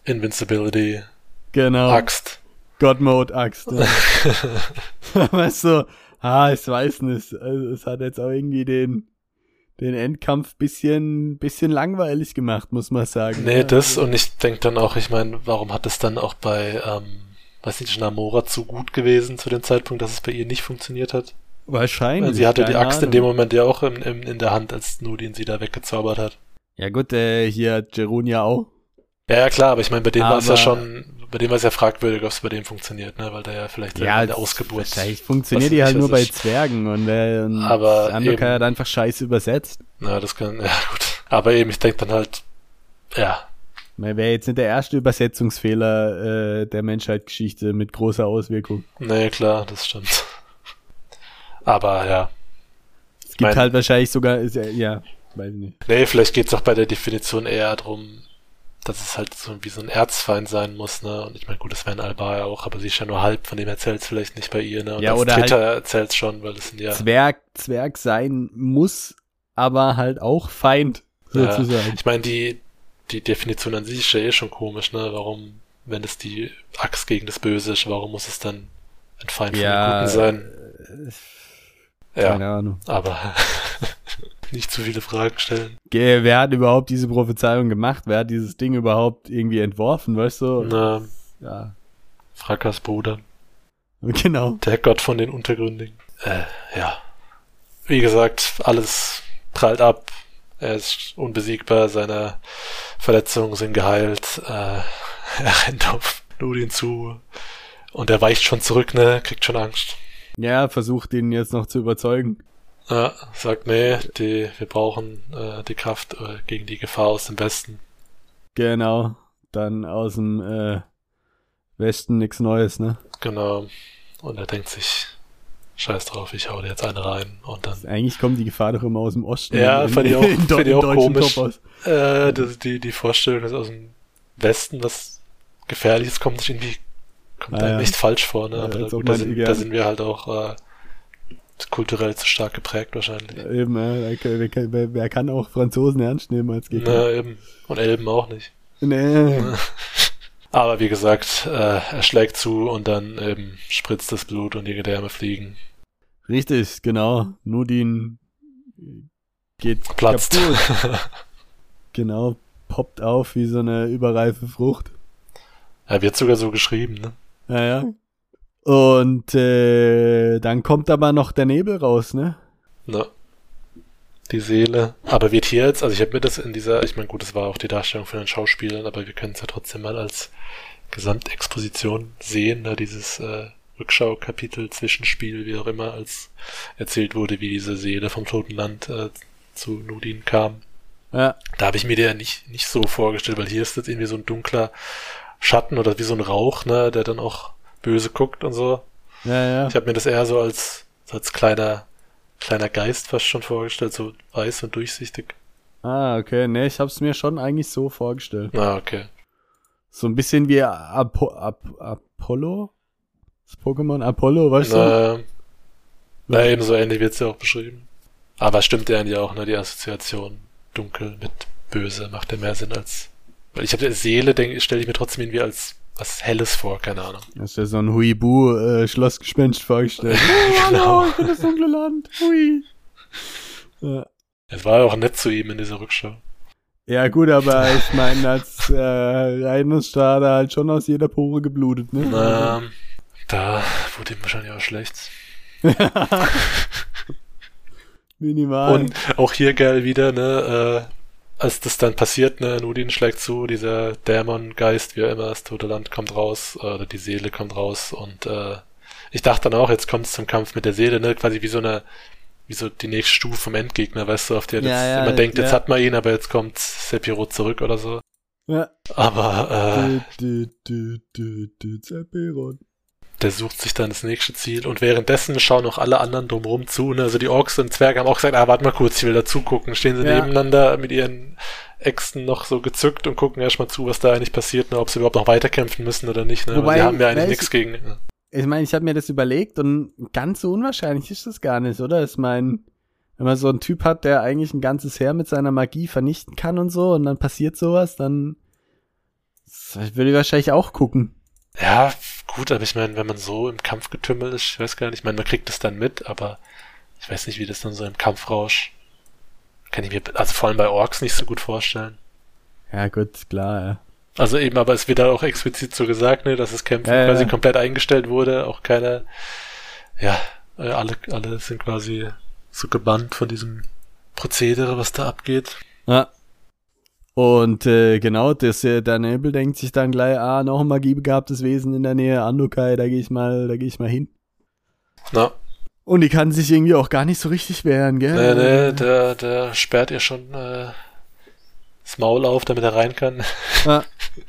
Invincibility, Genau. Axt. God Mode Axt. Ja. weißt du, ah, ich weiß nicht. Also, es hat jetzt auch irgendwie den, den Endkampf bisschen, bisschen langweilig gemacht, muss man sagen. Nee, Ja, das und ich denke dann auch, ich meine, warum hat es dann auch bei, ähm, weiß nicht, Namora zu gut gewesen zu dem Zeitpunkt, dass es bei ihr nicht funktioniert hat? Wahrscheinlich. Weil sie hatte die Axt in Ahnung. dem Moment ja auch im, im, in der Hand, als Nudin sie da weggezaubert hat. Ja gut, äh, hier Jerun ja auch. Ja, ja klar, aber ich meine, bei dem war es ja schon, bei dem war es ja fragwürdig, ob es bei dem funktioniert, ne, weil der ja vielleicht in der es- Ausgeburt. Vielleicht funktioniert die halt nur bei Zwergen und, äh, und Aber andere hat einfach scheiße übersetzt. Na, das kann, ja gut. Aber eben, ich denke dann halt, ja, Wäre jetzt nicht der erste Übersetzungsfehler äh, der Menschheitsgeschichte mit großer Auswirkung. nee, klar, das stimmt. Aber ja, Es gibt Mein- halt wahrscheinlich sogar, ja, ja, weiß ich nicht. Nee, vielleicht geht's auch bei der Definition eher darum, dass es halt so wie so ein Erzfeind sein muss, ne? Und ich meine, gut, das wäre ein Alba ja auch, aber sie ist ja nur halb, von dem erzählt's vielleicht nicht bei ihr, ne? Und Ja, oder Dritter erzählt's schon, weil es sind ja. Zwerg, Zwerg sein muss, aber halt auch Feind, Ja. sozusagen. Ich meine, die, die Definition an sich ist ja eh schon komisch, ne? Warum, wenn es die Axt gegen das Böse ist, warum muss es dann ein Feind Ja, von den Guten sein. Ja, Keine Ahnung. aber nicht zu viele Fragen stellen. Wer hat überhaupt diese Prophezeiung gemacht? Wer hat dieses Ding überhaupt irgendwie entworfen, weißt du? Na, Ja, Frakas Bruder, genau. der Gott von den Untergründigen. Äh, ja. Wie gesagt, alles prallt ab. Er ist unbesiegbar, seine Verletzungen sind geheilt. Äh, er rennt auf Ludin zu und er weicht schon zurück, ne? Kriegt schon Angst. Ja, versucht ihn jetzt noch zu überzeugen. Ja, sagt, nee, die, wir brauchen äh, die Kraft äh, gegen die Gefahr aus dem Westen. Genau. Dann aus dem äh, Westen nichts Neues, ne? Genau. Und er denkt sich, scheiß drauf, ich hau dir jetzt eine rein. Und dann, Eigentlich kommt die Gefahr doch immer aus dem Osten. Ja, fand ich auch- in, fand ich auch komisch. Äh, das, die, die Vorstellung, dass aus dem Westen was Gefährliches kommt, sich irgendwie, kommt Ah, ja. echt falsch vor, ne? Ja, Aber ob gut, da sind, da sind wir halt auch äh, kulturell zu stark geprägt wahrscheinlich. Eben, äh, wer, kann- wer, wer kann auch Franzosen ernst nehmen als Gegner? Na, eben. Und Elben auch nicht. Nee. Aber wie gesagt, äh, er schlägt zu und dann eben spritzt das Blut und die Gedärme fliegen. Richtig, genau. Nudin geht Platzt. kaputt. Genau, poppt auf wie so eine überreife Frucht. er wird sogar so geschrieben, ne? Ja, ja. Und äh, dann kommt aber noch der Nebel raus, ne? Na. Die Seele. Aber wird hier jetzt, also ich habe mir das in dieser, ich meine, gut, es war auch die Darstellung von den Schauspielern, aber wir können es ja trotzdem mal als Gesamtexposition sehen, ne? dieses äh, Rückschaukapitel, Zwischenspiel, wie auch immer, als erzählt wurde, wie diese Seele vom Toten Land äh, zu Nudin kam. Ja, Da habe ich mir der nicht, nicht so vorgestellt, weil hier ist das irgendwie so ein dunkler Schatten oder wie so ein Rauch, ne, der dann auch böse guckt und so. ja, ja. Ich habe mir das eher so als, als kleiner, kleiner Geist fast schon vorgestellt, so weiß und durchsichtig. Ah, okay. Nee, ich hab's mir schon eigentlich so vorgestellt. Ah, okay. So ein bisschen wie Apo Ap Apollo? Das Pokémon Apollo, weißt du? Na, na, eben so ähnlich wird's ja auch beschrieben. Aber stimmt ja eigentlich auch, ne, die Assoziation dunkel mit böse macht ja mehr Sinn als, weil ich habe Seele, denke stelle ich mir trotzdem irgendwie als was Helles vor, keine Ahnung. Das ist ja so ein Huibu äh, Schlossgespenst vorgestellt. Genau. Hallo, ich bin das dunkle Land. Hui. Ja. Es war ja auch nett zu ihm in dieser Rückschau. Ja, gut, aber ich meine, als äh, reines Stade halt schon aus jeder Pore geblutet, ne? Na, da wurde ihm wahrscheinlich auch schlecht. Minimal. Und auch hier geil wieder, ne, äh, als das dann passiert, ne, Nudin schlägt zu, dieser Dämongeist, wie auch immer, das tote Land kommt raus, äh, oder die Seele kommt raus und äh, ich dachte dann auch, jetzt kommt es zum Kampf mit der Seele, ne, quasi wie so eine, wie so die nächste Stufe vom Endgegner, weißt du, auf der Ja, jetzt ja, immer denkt, jetzt ja. hat man ihn, aber jetzt kommt Sephiroth zurück oder so. ja. Aber äh, Du, du, du, du, du, Sephiroth. Der sucht sich dann das nächste Ziel und währenddessen schauen auch alle anderen drumherum zu. Ne? Also die Orks und Zwerge haben auch gesagt, ah, warte mal kurz, ich will da zugucken. Stehen sie Ja. nebeneinander mit ihren Äxten noch so gezückt und gucken erstmal zu, was da eigentlich passiert, ne? ob sie überhaupt noch weiterkämpfen müssen oder nicht. Ne? Weil Wobei, sie haben ja eigentlich nichts gegen. Ne? Ich meine, ich habe mir das überlegt und ganz so unwahrscheinlich ist das gar nicht, oder? Ich meine, wenn man so einen Typ hat, der eigentlich ein ganzes Heer mit seiner Magie vernichten kann und so, und dann passiert sowas, dann würde ich wahrscheinlich auch gucken. Ja, gut, aber ich meine, wenn man so im Kampfgetümmel ist, ich weiß gar nicht, ich meine, man kriegt das dann mit, aber ich weiß nicht, wie das dann so im Kampfrausch kann ich mir, also vor allem bei Orks nicht so gut vorstellen. Ja, gut, klar, ja. Also eben, aber es wird da auch explizit so gesagt, ne, dass das Kämpfen Ja, ja. quasi komplett eingestellt wurde, auch keine, ja, äh, alle, alle sind quasi so gebannt von diesem Prozedere, was da abgeht. Ja. Und äh, genau, das, äh, der Nebel denkt sich dann gleich, ah, noch ein magiebegabtes Wesen in der Nähe, Andukai, da gehe ich mal, da gehe ich mal hin. Na, Und die kann sich irgendwie auch gar nicht so richtig wehren, gell? ne, ne, der, der sperrt ihr schon äh, das Maul auf, damit er rein kann. Ja.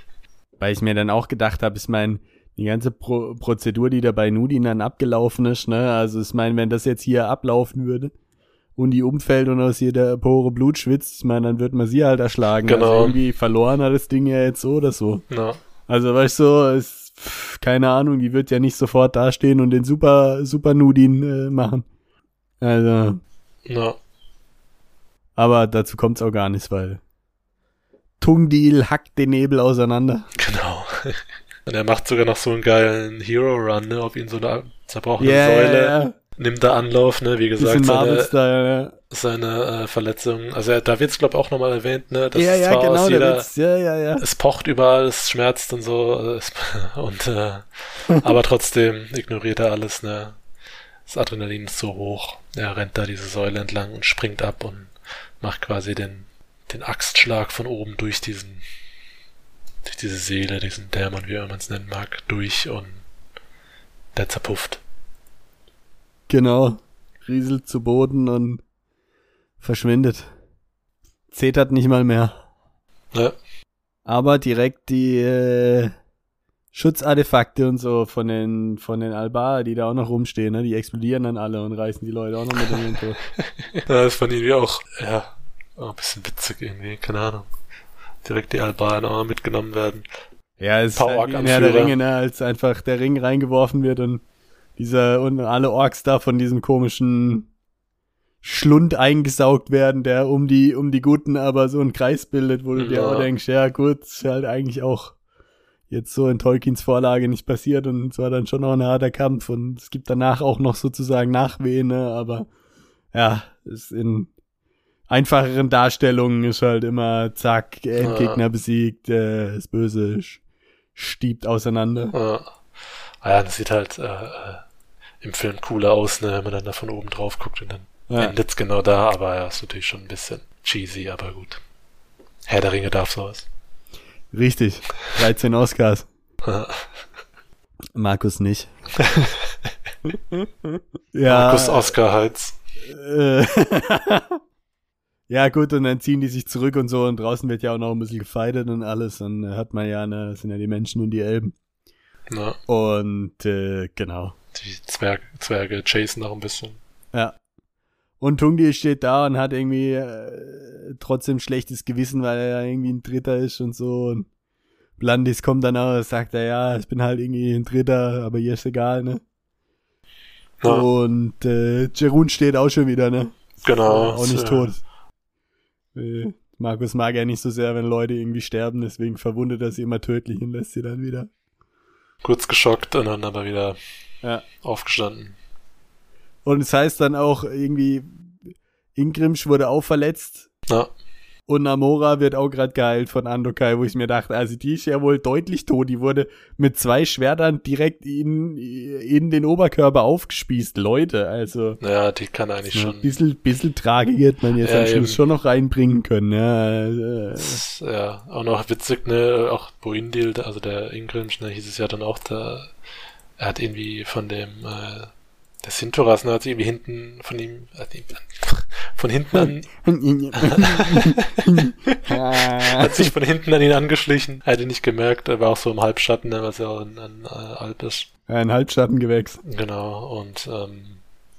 Weil ich mir dann auch gedacht habe, ich meine, die ganze Pro Prozedur, die da bei Nudin dann abgelaufen ist, ne, also ich meine, wenn das jetzt hier ablaufen würde und die umfällt und aus jeder Pore Blut schwitzt, ich meine, dann wird man sie halt erschlagen. Genau. Also irgendwie verloren hat das Ding ja jetzt so oder so. Na, Also weißt du, ist, pff, keine Ahnung, die wird ja nicht sofort dastehen und den Super, Super Nudin äh, machen. Also, na, aber dazu kommt's auch gar nicht, weil Tungdil hackt den Nebel auseinander. genau. Und er macht sogar noch so einen geilen Hero-Run, ne, auf ihn so eine zerbrochene Yeah, Säule. ja. Nimmt da Anlauf, ne, wie gesagt, seine, Marvel-Style, seine äh, Verletzung. Also er, da wird's glaub auch nochmal erwähnt, ne, ja. dass Ja, es ja, genau, jeder. Ja, ja, ja. es pocht überall, es schmerzt und so, also es, und äh, aber trotzdem ignoriert er alles, ne. Das Adrenalin ist so hoch. Er rennt da diese Säule entlang und springt ab und macht quasi den, den Axtschlag von oben durch diesen, durch diese Seele, diesen Dämon, wie man es nennen mag, durch und der zerpufft. Genau. Rieselt zu Boden und verschwindet. Zetert nicht mal mehr. Ne? Aber direkt die äh, Schutzartefakte und so von den von den Albar, die da auch noch rumstehen, ne? die explodieren dann alle und reißen die Leute auch noch mit in den Tod. Ja, das fand ich auch, ja, auch ein bisschen witzig irgendwie, keine Ahnung. Direkt die Albaner auch mitgenommen werden. Ja, es ist halt der. Ringe, ne? als einfach der Ring reingeworfen wird und dieser und alle Orks da von diesem komischen Schlund eingesaugt werden, der um die um die Guten aber so einen Kreis bildet, wo du dir Ja. auch denkst, ja gut, ist halt eigentlich auch jetzt so in Tolkiens Vorlage nicht passiert und es war dann schon noch ein harter Kampf und es gibt danach auch noch sozusagen Nachwehen, aber ja, ist in einfacheren Darstellungen ist halt immer zack, Endgegner besiegt, äh, das Böse stiebt auseinander. Ja. Ah ja, das sieht halt äh, äh, im Film cooler aus, ne, wenn man dann da von oben drauf guckt und dann Ja. endet's genau da, aber ja, ist natürlich schon ein bisschen cheesy, aber gut. Herr der Ringe darf sowas. Richtig. 13 Oscars. Markus nicht. ja. Markus Oscar. Äh, ja, gut, und dann ziehen die sich zurück und so und draußen wird ja auch noch ein bisschen gefeitet und alles. Und dann hat man ja, ne, sind ja die Menschen und die Elben. Ja, Und äh, genau. Die Zwerge, Zwerge chasen noch ein bisschen. Ja. Und Tungdi steht da und hat irgendwie äh, trotzdem schlechtes Gewissen, weil er ja irgendwie ein Dritter ist und so. Und Blandis kommt dann auch und sagt er, ja, ich bin halt irgendwie ein Dritter, aber ihr ist egal, ne? Ja, Und äh, Jerun steht auch schon wieder, ne? genau. Auch nicht Äh, tot. Äh, Markus mag ja nicht so sehr, wenn Leute irgendwie sterben, deswegen verwundet er sie immer tödlich und lässt sie dann wieder. Kurz geschockt und dann aber wieder Ja. aufgestanden. Und es heißt dann auch irgendwie, Ingrimsch wurde auch verletzt Ja, und Namora wird auch gerade geheilt von Andokai, wo ich mir dachte, also die ist ja wohl deutlich tot. Die wurde mit zwei Schwertern direkt in, in den Oberkörper aufgespießt. Leute, also ja, die kann eigentlich schon. ein bisschen, bisschen Tragik hätte man jetzt Ja, am Schluss eben. schon noch reinbringen können. Ja, äh, ist, ja, auch noch witzig, ne, auch Boindil, also der Ingrimsch, ne, hieß es ja dann auch, da, er hat irgendwie von dem, äh, der Sintoras, ne, hat sich irgendwie hinten von ihm, ihm, von hinten an, hat sich von hinten an ihn angeschlichen, er hatte nicht gemerkt, er war auch so im Halbschatten, ne, was ja auch ein, ein äh, Alp ist. ein Halbschattengewächs. Genau, und ähm,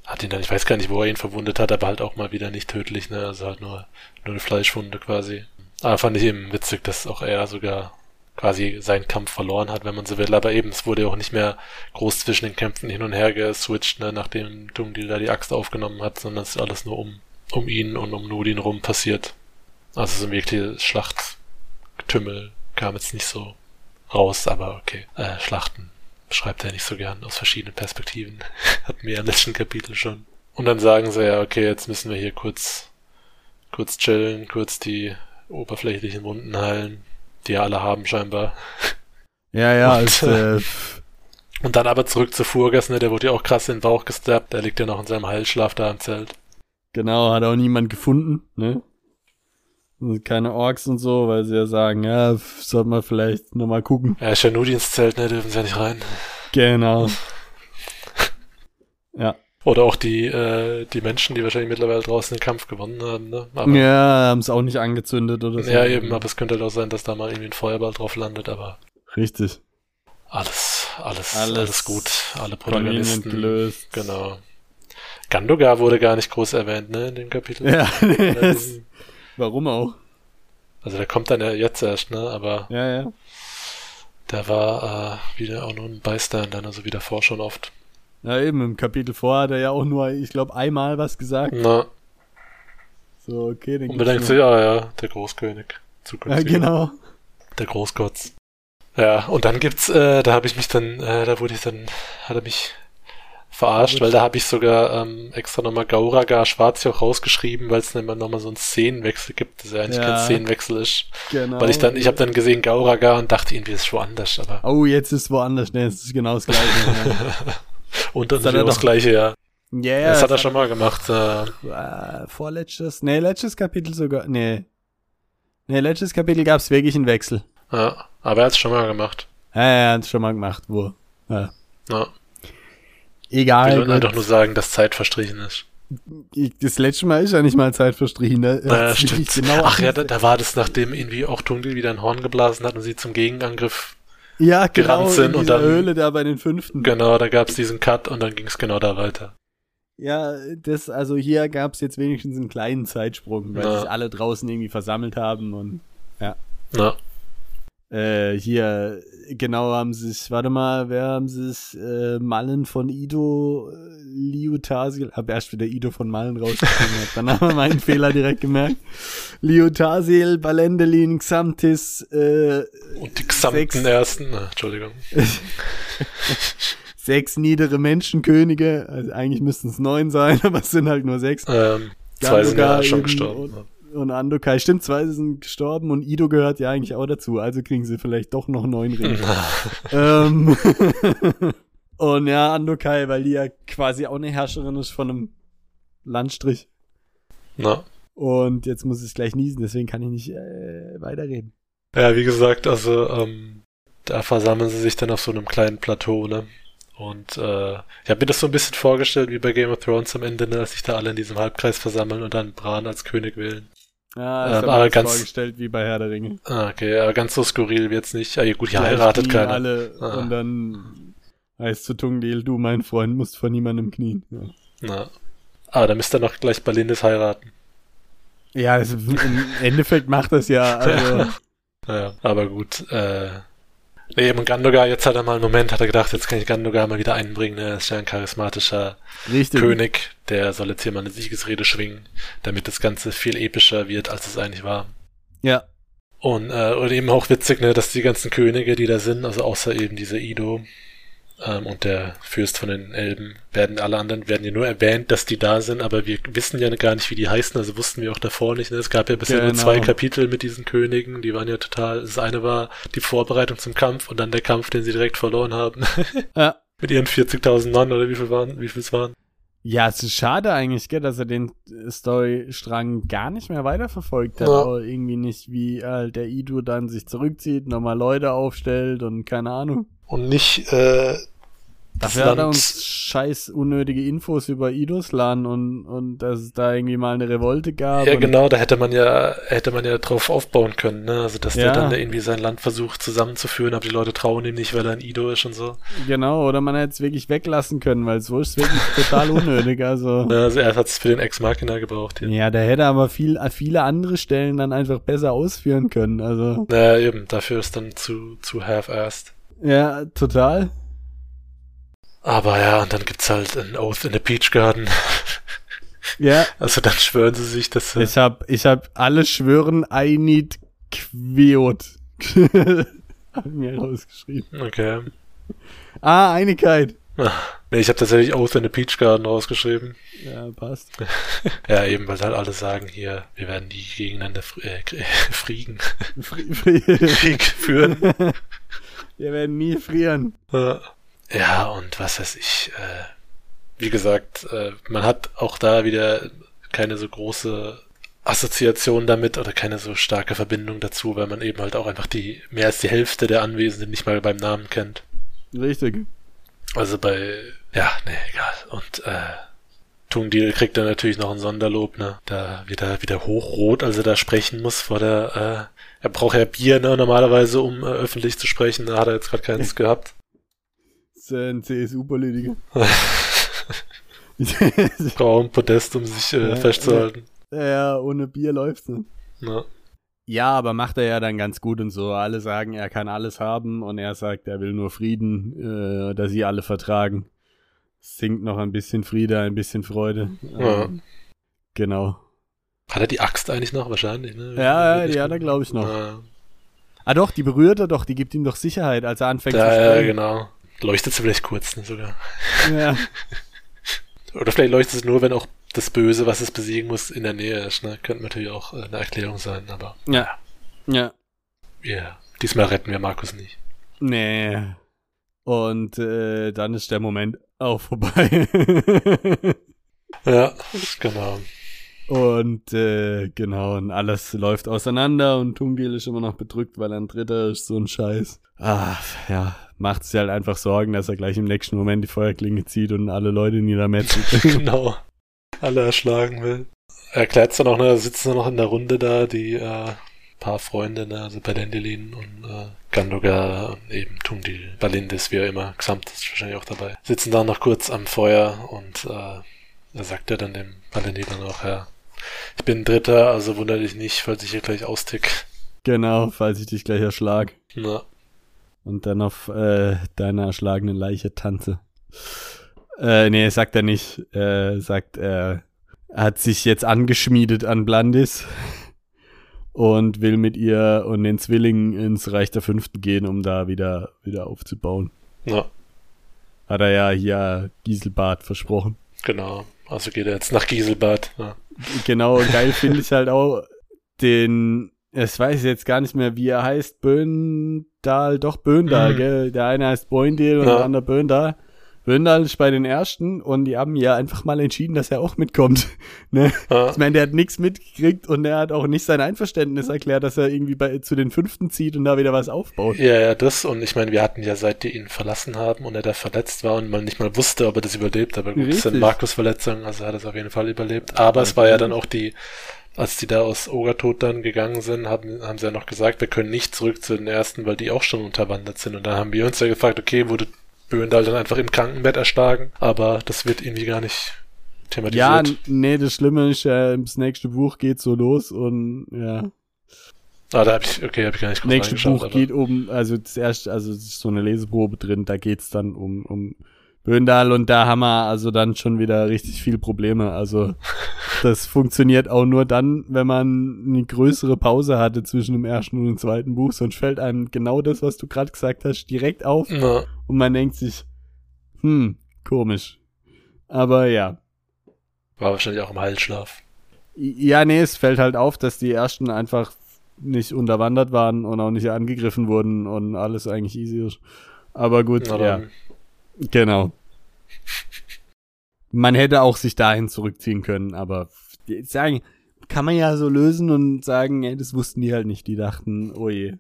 hat ihn dann, ich weiß gar nicht, wo er ihn verwundet hat, aber halt auch mal wieder nicht tödlich, ne? Also halt nur, nur eine Fleischwunde quasi. Aber fand ich eben witzig, dass auch er sogar quasi seinen Kampf verloren hat, wenn man so will. Aber eben, es wurde auch nicht mehr groß zwischen den Kämpfen hin und her geswitcht, ne, nachdem Dungdil da die Axt aufgenommen hat, sondern es ist alles nur um, um ihn und um Nudin rum passiert. Also so ein wirkliches Schlachtgetümmel kam jetzt nicht so raus, aber okay. Äh, Schlachten beschreibt er nicht so gern aus verschiedenen Perspektiven. Hatten wir ja im letzten Kapitel schon. Und dann sagen sie ja, okay, jetzt müssen wir hier kurz, kurz chillen, kurz die oberflächlichen Wunden heilen, die ja alle haben scheinbar. Ja, ja, Und, als, äh, Und dann aber zurück zu Furgas, ne, der wurde ja auch krass in den Bauch gestabbt, der liegt ja noch in seinem Heilschlaf da im Zelt. genau, hat auch niemand gefunden, ne? Keine Orks und so, weil sie ja sagen, ja, sollten wir vielleicht nochmal gucken. Ja, ist ja nur die ins Zelt, ne, dürfen sie ja nicht rein. Genau. Ja. Oder auch die, äh, die Menschen, die wahrscheinlich mittlerweile draußen den Kampf gewonnen haben, ne? Aber, Ja, haben es auch nicht angezündet oder so. ja, eben, aber es könnte halt auch sein, dass da mal irgendwie ein Feuerball drauf landet, aber Richtig. alles, alles, Alles alles, gut. Alle Protagonisten. gelöst. Genau. Gandogar wurde gar nicht groß erwähnt, ne, in dem Kapitel. Ja, warum auch? Also der kommt dann ja jetzt erst, ne, aber Ja, ja. der war äh, wieder auch nur ein Bystander, also wie davor schon oft. Ja, eben, im Kapitel vor hat er ja auch nur, ich glaube, einmal was gesagt. Na, So, okay, dann und bedenkt sich, noch- ja, ja, der Großkönig. Ja, Zukünftig. genau. Der Großgott. Ja, und dann gibt's, äh, da habe ich mich dann, äh, da wurde ich dann, hat er mich verarscht, weil da habe ich sogar ähm, extra nochmal Gauraga schwarz hier auch rausgeschrieben, weil es dann immer nochmal so einen Szenenwechsel gibt, das ja eigentlich Ja. kein Szenenwechsel ist. Genau. Weil ich dann, ich habe dann gesehen Gauraga und dachte irgendwie, ist woanders, aber Oh, jetzt ist woanders. Ne, es ist genau das Gleiche. und dann Das hat er das doch- gleiche, ja. Ja, ja, das hat er schon mal gemacht. Äh, Äh, vorletztes, nee, letztes Kapitel sogar, nee. Nee, letztes Kapitel gab's wirklich einen Wechsel. ja, aber er hat's schon mal gemacht. Ja, er hat's schon mal gemacht, wo. Ja. Ja. Egal. Wir wollen gut. einfach nur sagen, dass Zeit verstrichen ist. Ich- das letzte Mal ist ja nicht mal Zeit verstrichen. Ne? Naja, stimmt. Genau Ach ja, da, da war das, nachdem irgendwie auch Tungel wieder ein Horn geblasen hat und sie zum Gegenangriff. Ja, genau, gerannt sind in und dann- Höhle da bei den fünften. Genau, da gab's diesen Cut und dann ging's genau da weiter. Ja, das, also hier gab's jetzt wenigstens einen kleinen Zeitsprung, weil Ja. sich alle draußen irgendwie versammelt haben und Na, Äh, hier, genau haben sie es, warte mal, wer haben sie es, äh, Mallen von Ido, äh, Liutasil, hab erst wieder Ido von Mallen hab dann haben wir meinen Fehler direkt gemerkt. Liutasil, Balendelin, Xamtis, äh, und die gesamten Sechs. ersten, na, Entschuldigung. sechs niedere Menschenkönige, also eigentlich müssten es neun sein, aber es sind halt nur sechs. Ähm, zwei sind ja schon gestorben. Und Andokai, stimmt, zwei sind gestorben und Ido gehört ja eigentlich auch dazu, also kriegen sie vielleicht doch noch neun Ringe. ähm, und ja, Andokai, weil die ja quasi auch eine Herrscherin ist von einem Landstrich. Na. Und jetzt muss ich gleich niesen, deswegen kann ich nicht äh, weiterreden. Ja, wie gesagt, also ähm, da versammeln sie sich dann auf so einem kleinen Plateau, ne? Und äh, ich habe mir das so ein bisschen vorgestellt wie bei Game of Thrones am Ende, ne, dass sich da alle in diesem Halbkreis versammeln und dann Bran als König wählen. Ja, Ähm, ich habe aber mir das ganz- vorgestellt wie bei Herr der Ringe. Ah, okay, aber ganz so skurril wird's nicht. Ah, ja, gut, Gleich heiratet keiner. alle Ah. und dann heißt zu Tungdil, du mein Freund musst vor niemandem knien. Ja. Na. Aber dann müsst ihr noch gleich Balindis heiraten. Ja, das, im Endeffekt macht das ja, also, Naja, aber gut. Äh, nee, eben Gandogar, jetzt hat er mal einen Moment, hat er gedacht, jetzt kann ich Gandogar mal wieder einbringen. Ne? Er ist ja ein charismatischer richtig. König, der soll jetzt hier mal eine Siegesrede schwingen, damit das Ganze viel epischer wird, als es eigentlich war. Ja, Und, äh, und eben auch witzig, ne, dass die ganzen Könige, die da sind, also außer eben dieser Ido ähm, und der Fürst von den Elben, werden alle anderen, werden ja nur erwähnt, dass die da sind, aber wir wissen ja gar nicht, wie die heißen, also wussten wir auch davor nicht. Ne? Es gab ja bisher nur Genau. zwei Kapitel mit diesen Königen, die waren ja total, das eine war die Vorbereitung zum Kampf und dann der Kampf, den sie direkt verloren haben. ja. mit ihren 40.000 Mann oder wie viel waren, wie viel es waren. Ja, es ist schade eigentlich, gell, dass er den äh, Storystrang gar nicht mehr weiterverfolgt hat. Ja. Auch irgendwie nicht, wie halt der Ido dann sich zurückzieht, nochmal Leute aufstellt und keine Ahnung. Und nicht, äh, das Dafür hat er uns scheiß unnötige Infos über Idos Land und, und dass es da irgendwie mal eine Revolte gab. Ja, genau, da hätte man ja, hätte man ja drauf aufbauen können, ne? Also, dass Ja. der dann irgendwie sein Land versucht zusammenzuführen, aber die Leute trauen ihm nicht, weil er ein Ido ist und so. Genau, oder man hätte es wirklich weglassen können, weil so ist es wirklich total unnötig. Also, Ne, Also, er hat es für den Ex-Machina gebraucht hier. ja, der hätte aber viel, viele andere Stellen dann einfach besser ausführen können. Also, Naja, eben, dafür ist dann zu, zu half-assed. Ja, total. Aber ja, und dann gibt's halt ein Oath in the Peach Garden. Ja, Also, dann schwören sie sich, dass sie, Ich hab, ich hab alle schwören, I need Quiot. hab ich mir rausgeschrieben. okay. Ah, Einigkeit. Nee, ich habe tatsächlich Oath in the Peach Garden rausgeschrieben. Ja, passt. Ja, eben, weil halt alle sagen hier, wir werden die gegeneinander fr äh, friegen. Fri- fri- Krieg führen. Wir werden nie frieren. Ja. Und was weiß ich, äh, wie gesagt, äh, man hat auch da wieder keine so große Assoziation damit oder keine so starke Verbindung dazu, weil man eben halt auch einfach die mehr als die Hälfte der Anwesenden nicht mal beim Namen kennt. Richtig. Also bei, ja, nee, egal. Und äh, Tungdil kriegt dann natürlich noch ein Sonderlob, ne? Da wird er wieder hochrot, als er da sprechen muss vor der, äh, er braucht ja Bier, ne, normalerweise, um äh, öffentlich zu sprechen, da hat er jetzt gerade keins gehabt. Das ist ein CSU-Politiker. Raum, Podest, um sich äh, Ja, festzuhalten. ja, ohne Bier läuft's nicht. Ja. Ja, aber macht er ja dann ganz gut und so. Alle sagen, er kann alles haben und er sagt, er will nur Frieden, äh, dass sie alle vertragen. Singt noch ein bisschen Friede, ein bisschen Freude. Ja. Ähm, genau. Hat er die Axt eigentlich noch? Wahrscheinlich, ne? Ja, ja, die hat er, glaube ich, noch. Ja. Ah doch, die berührt er doch, die gibt ihm doch Sicherheit, als er anfängt Da, zu ja, sprechen. genau. Leuchtet sie vielleicht kurz, ne, sogar. Ja. Oder vielleicht leuchtet es nur, wenn auch das Böse, was es besiegen muss, in der Nähe ist, ne? Könnte natürlich auch äh, eine Erklärung sein, aber Ja. Ja. ja, diesmal retten wir Markus nicht. Nee. Und äh, dann ist der Moment auch vorbei. Ja, genau. und äh, genau, und alles läuft auseinander und Tungil ist immer noch bedrückt, weil er ein Dritter ist, so ein Scheiß. Ah, ja, macht sich halt einfach Sorgen, dass er gleich im nächsten Moment die Feuerklinge zieht und alle Leute niedermetzelt. genau. Alle erschlagen will. Er erklärt dann auch, ne, da sitzen noch in der Runde da, die äh, paar Freunde, ne, also Balendilin und äh, Gandoga und eben Tungdil, Balindis, wie auch immer, Xamt ist wahrscheinlich auch dabei. Sitzen da noch kurz am Feuer und äh, da sagt er dann dem Balendil dann auch, ja, ich bin Dritter, also wundere dich nicht, falls ich hier gleich austick. genau, falls ich dich gleich erschlag Na, und dann auf äh, deiner erschlagenen Leiche tanze. Äh, nee, sagt er nicht. Er sagt, er hat sich jetzt angeschmiedet an Blandis und will mit ihr und den Zwillingen ins Reich der Fünften gehen, um da wieder, wieder aufzubauen. na, Hat er ja hier Gieselbart versprochen. genau. Also geht er jetzt nach Gieselbad. Ja. Genau, geil finde ich halt auch den, es weiß ich jetzt gar nicht mehr, wie er heißt, Böndal, doch Böndal, Mhm. gell? Der eine heißt Boindel und Ja. der andere Böndal. Böndal ist bei den ersten und die haben ja einfach mal entschieden, dass er auch mitkommt. ne? Ja. Ich meine, der hat nichts mitgekriegt und er hat auch nicht sein Einverständnis erklärt, dass er irgendwie bei, zu den Fünften zieht und da wieder was aufbaut. Ja, ja, das und ich meine, wir hatten ja, seit die ihn verlassen haben und er da verletzt war und man nicht mal wusste, ob er das überlebt, aber gut, das sind. Markus-Verletzungen, also er hat es auf jeden Fall überlebt. Aber es war ja dann auch die, als die da aus Ogertod dann gegangen sind, haben, haben sie ja noch gesagt, wir können nicht zurück zu den ersten, weil die auch schon unterwandert sind. Und dann haben wir uns ja gefragt, okay, wurde Böhendal dann einfach im Krankenbett erschlagen, aber das wird irgendwie gar nicht Ja, thematisiert. n- nee, das Schlimme ist, äh, das nächste Buch geht so los und ja. ah, da habe ich, okay, habe ich gar nicht kurz nächste Buch aber- geht um, also das erste, also es ist so eine Leseprobe drin, da geht's dann um, um Böndal und da haben wir also dann schon wieder richtig viel Probleme. Also das funktioniert auch nur dann, wenn man eine größere Pause hatte zwischen dem ersten und dem zweiten Buch, sonst fällt einem genau das, was du gerade gesagt hast, direkt auf Na, und man denkt sich, hm, komisch. Aber ja. war wahrscheinlich auch im Heilschlaf. Ja, nee, es fällt halt auf, dass die ersten einfach nicht unterwandert waren und auch nicht angegriffen wurden und alles eigentlich easy ist. Aber gut, Na ja, dann, genau. Man hätte auch sich dahin zurückziehen können, aber sagen, kann man ja so lösen und sagen, ey, das wussten die halt nicht. Die dachten, oh je.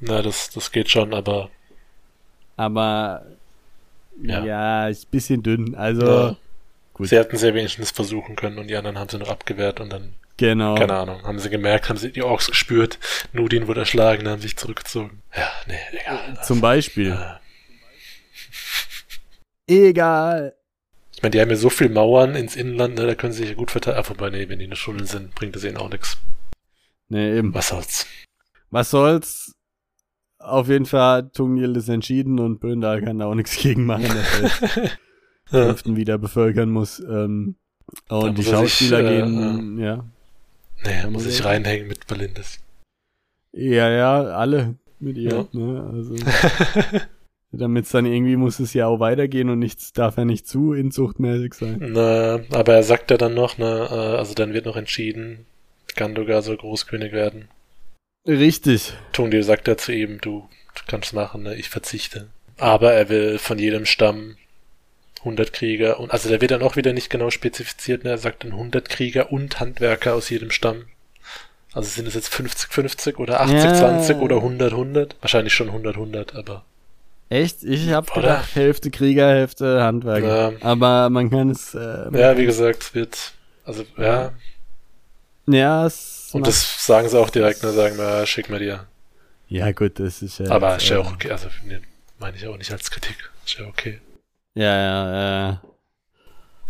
na, das, das geht schon, aber Aber Ja. ja, ist ein bisschen dünn. Also, Ja. gut. Sie hätten es ja wenigstens versuchen können und die anderen haben sie noch abgewehrt und dann, genau. keine Ahnung, haben sie gemerkt, haben sie die Orks gespürt, Nudin wurde erschlagen, haben sich zurückgezogen. Ja, nee, egal. Zum Beispiel. Ja. Egal. Ich meine, die haben ja so viel Mauern ins Inland, ne, da können sie sich ja gut verteidigen. Ah, wobei, nee, wenn die in der Schule sind, bringt das ihnen auch nichts. Nee, eben. Was soll's. Was soll's? Auf jeden Fall hat Tungiel ist entschieden und Böndal kann da auch nichts gegen machen, dass er den Ja. wieder bevölkern muss. Ähm, und die muss sich, Schauspieler äh, gehen, ja. Nee, Da muss muss ich er- reinhängen mit Belindes. Ja, ja, alle mit ihr. Ja. Ne? Also, damit dann irgendwie muss es ja auch weitergehen und nichts darf ja nicht zu inzuchtmäßig sein. Na, aber er sagt ja dann noch, ne, also dann wird noch entschieden, Gandogar soll Großkönig werden. Richtig. Tungdil sagt er zu ihm, du, du kannst machen, ne, ich verzichte. Aber er will von jedem Stamm 100 Krieger und, also da wird dann auch wieder nicht genau spezifiziert, ne, er sagt dann 100 Krieger und Handwerker aus jedem Stamm. Also sind es jetzt 50, 50 oder 80, Ja. 20 oder 100, 100? Wahrscheinlich schon 100, 100, aber Echt? Ich hab Oder? gedacht, Hälfte Krieger, Hälfte Handwerker. Ja. Aber man kann es. Äh, ja, wie gesagt, es wird, also, ja, Ja, es und das sagen sie auch direkt, ne, sagen wir, ja, schick mir dir. Ja, gut, das ist ja. Aber jetzt, ist ja äh, auch okay, also, ne, meine ich auch nicht als Kritik. Ist ja okay. Ja, ja, ja.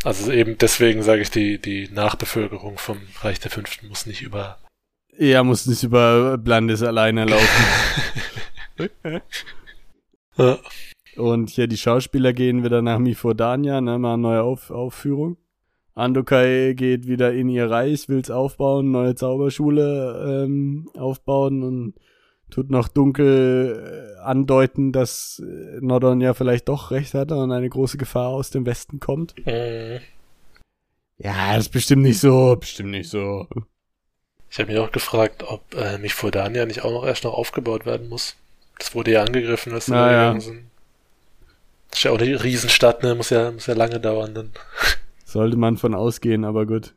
Also eben deswegen sage ich, die, die Nachbevölkerung vom Reich der Fünften muss nicht über. Er muss nicht über Blandes alleine laufen. Ja, Und hier die Schauspieler gehen wieder nach Mifodania, ne, mal eine neue Auf Aufführung. Andokai geht wieder in ihr Reich, will's aufbauen, neue Zauberschule ähm, aufbauen und tut noch dunkel äh, andeuten, dass äh, Nordon ja vielleicht doch recht hatte und eine große Gefahr aus dem Westen kommt. Mhm. Ja, ist bestimmt nicht so, bestimmt nicht so. Ich habe mich auch gefragt, ob äh, Mifrodania nicht auch noch erst noch aufgebaut werden muss. Das wurde ja angegriffen, als sie Na da ja. gegangen sind. Das ist ja auch eine Riesenstadt, ne? Muss ja, muss ja lange dauern dann. Sollte man von ausgehen, aber gut.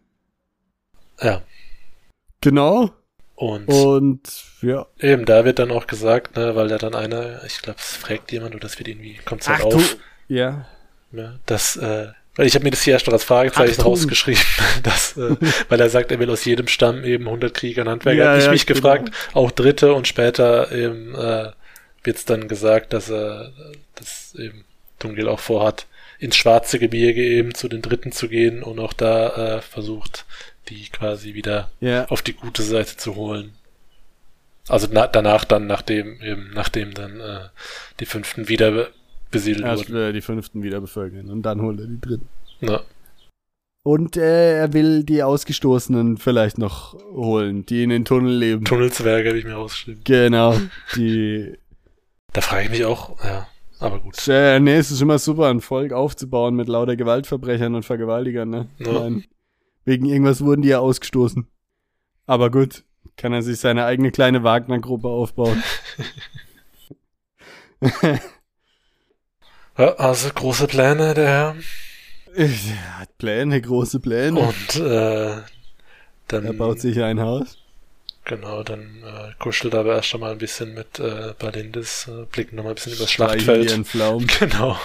Ja. Genau. Und Und ja. eben, da wird dann auch gesagt, ne, weil da dann einer, ich glaube, es fragt jemand oder das wird irgendwie, kommt halt Ach du. auf, Ja. ne, dass, äh, weil ich habe mir das hier erst noch als Fragezeichen Achtung. rausgeschrieben, dass, äh, weil er sagt, er will aus jedem Stamm eben 100 Krieger und Handwerker. Ja, ich ja, mich genau. gefragt, auch Dritte und später eben äh, wird's dann gesagt, dass er, dass eben Dungil auch vorhat, ins schwarze Gebirge eben zu den Dritten zu gehen und auch da äh, versucht, die quasi wieder Ja. auf die gute Seite zu holen. Also na, danach dann, nachdem eben, nachdem dann äh, die Fünften wieder be- besiedelt Erst wurden. er die fünften wieder bevölkern und dann holt er die dritten. Na, Und äh, er will die Ausgestoßenen vielleicht noch holen, die in den Tunnel leben. Tunnelzwerge habe ich mir ausgeschrieben. Genau. Die. Da frage ich mich auch, ja, aber gut. Äh, nee, es ist immer super, ein Volk aufzubauen mit lauter Gewaltverbrechern und Vergewaltigern, ne? Ja. Nein. Wegen irgendwas wurden die ja ausgestoßen. Aber gut, kann er sich seine eigene kleine Wagner-Gruppe aufbauen. Ja, also große Pläne, der Herr. er hat Pläne, große Pläne. Und äh, dann, er baut sich ein Haus. Genau, dann äh, kuschelt aber erst einmal ein bisschen mit äh, Balindis, äh, blicken nochmal ein bisschen übers Schlachtfeld. Genau.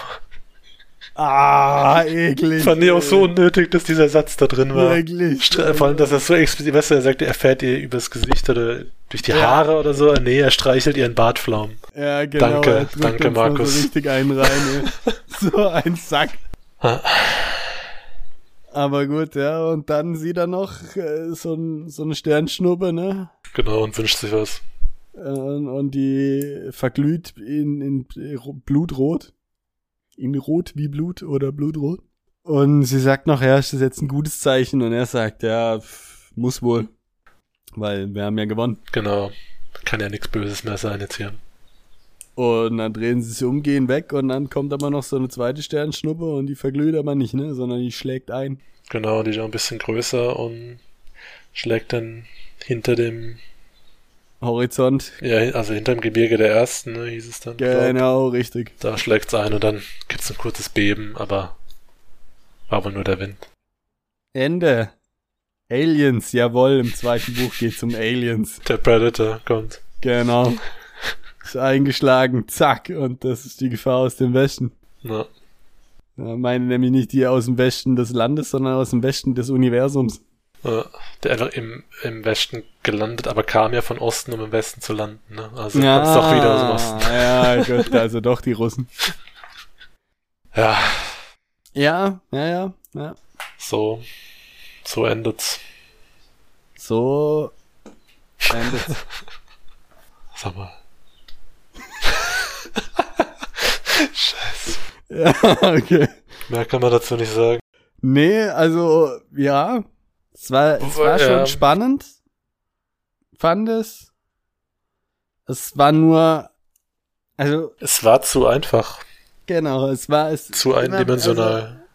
Ah, eklig. Fand ich auch so unnötig, dass dieser Satz da drin war. Stre- Vor allem, dass er so explizit, weißt du, er sagt, er fährt ihr übers Gesicht oder durch die Ja. Haare oder so. Nee, er streichelt ihren Bartflaum. Ja, genau. Danke, danke, mal Markus. So richtig einen rein. So ein Sack. Aber gut, ja, und dann sieht er noch äh, so, ein, so eine Sternschnuppe, ne? Genau, und wünscht sich was. Äh, Und, die verglüht in, in ro- Blutrot. In Rot wie Blut oder Blutrot. Und sie sagt noch, ja, ist das jetzt ein gutes Zeichen? Und er sagt, ja, pff, muss wohl. Weil wir haben ja gewonnen. Genau. Kann ja nichts Böses mehr sein jetzt hier. Und dann drehen sie sich um, gehen weg und dann kommt aber noch so eine zweite Sternschnuppe und die verglüht aber nicht, ne? Sondern die schlägt ein. Genau, die ist auch ein bisschen größer und schlägt dann hinter dem, Horizont. ja, also hinter dem Gebirge der Ersten, ne, hieß es dann. glaub. Genau, richtig. Da schlägt's ein und dann gibt's ein kurzes Beben, aber war wohl nur der Wind. Ende. Aliens, jawohl, im zweiten Buch geht's um Aliens. Der Predator kommt. Genau. Ist eingeschlagen, zack, und das ist die Gefahr aus dem Westen. Na, Ja, meine nämlich nicht die aus dem Westen des Landes, sondern aus dem Westen des Universums. äh, der einfach im, im Westen gelandet, aber kam ja von Osten, um im Westen zu landen. Ne? Also kommt's doch wieder aus dem Osten. Ja, gut, also doch die Russen. Ja, Ja, ja, ja, ja. so, so endet's. So endet's. Sag mal. Scheiße. ja, okay. Mehr kann man dazu nicht sagen. Nee, also, ja. Es war, es war schon Ja. spannend. Fand es. Es war nur, also, Es war zu einfach, genau, es war, es, zu eindimensional.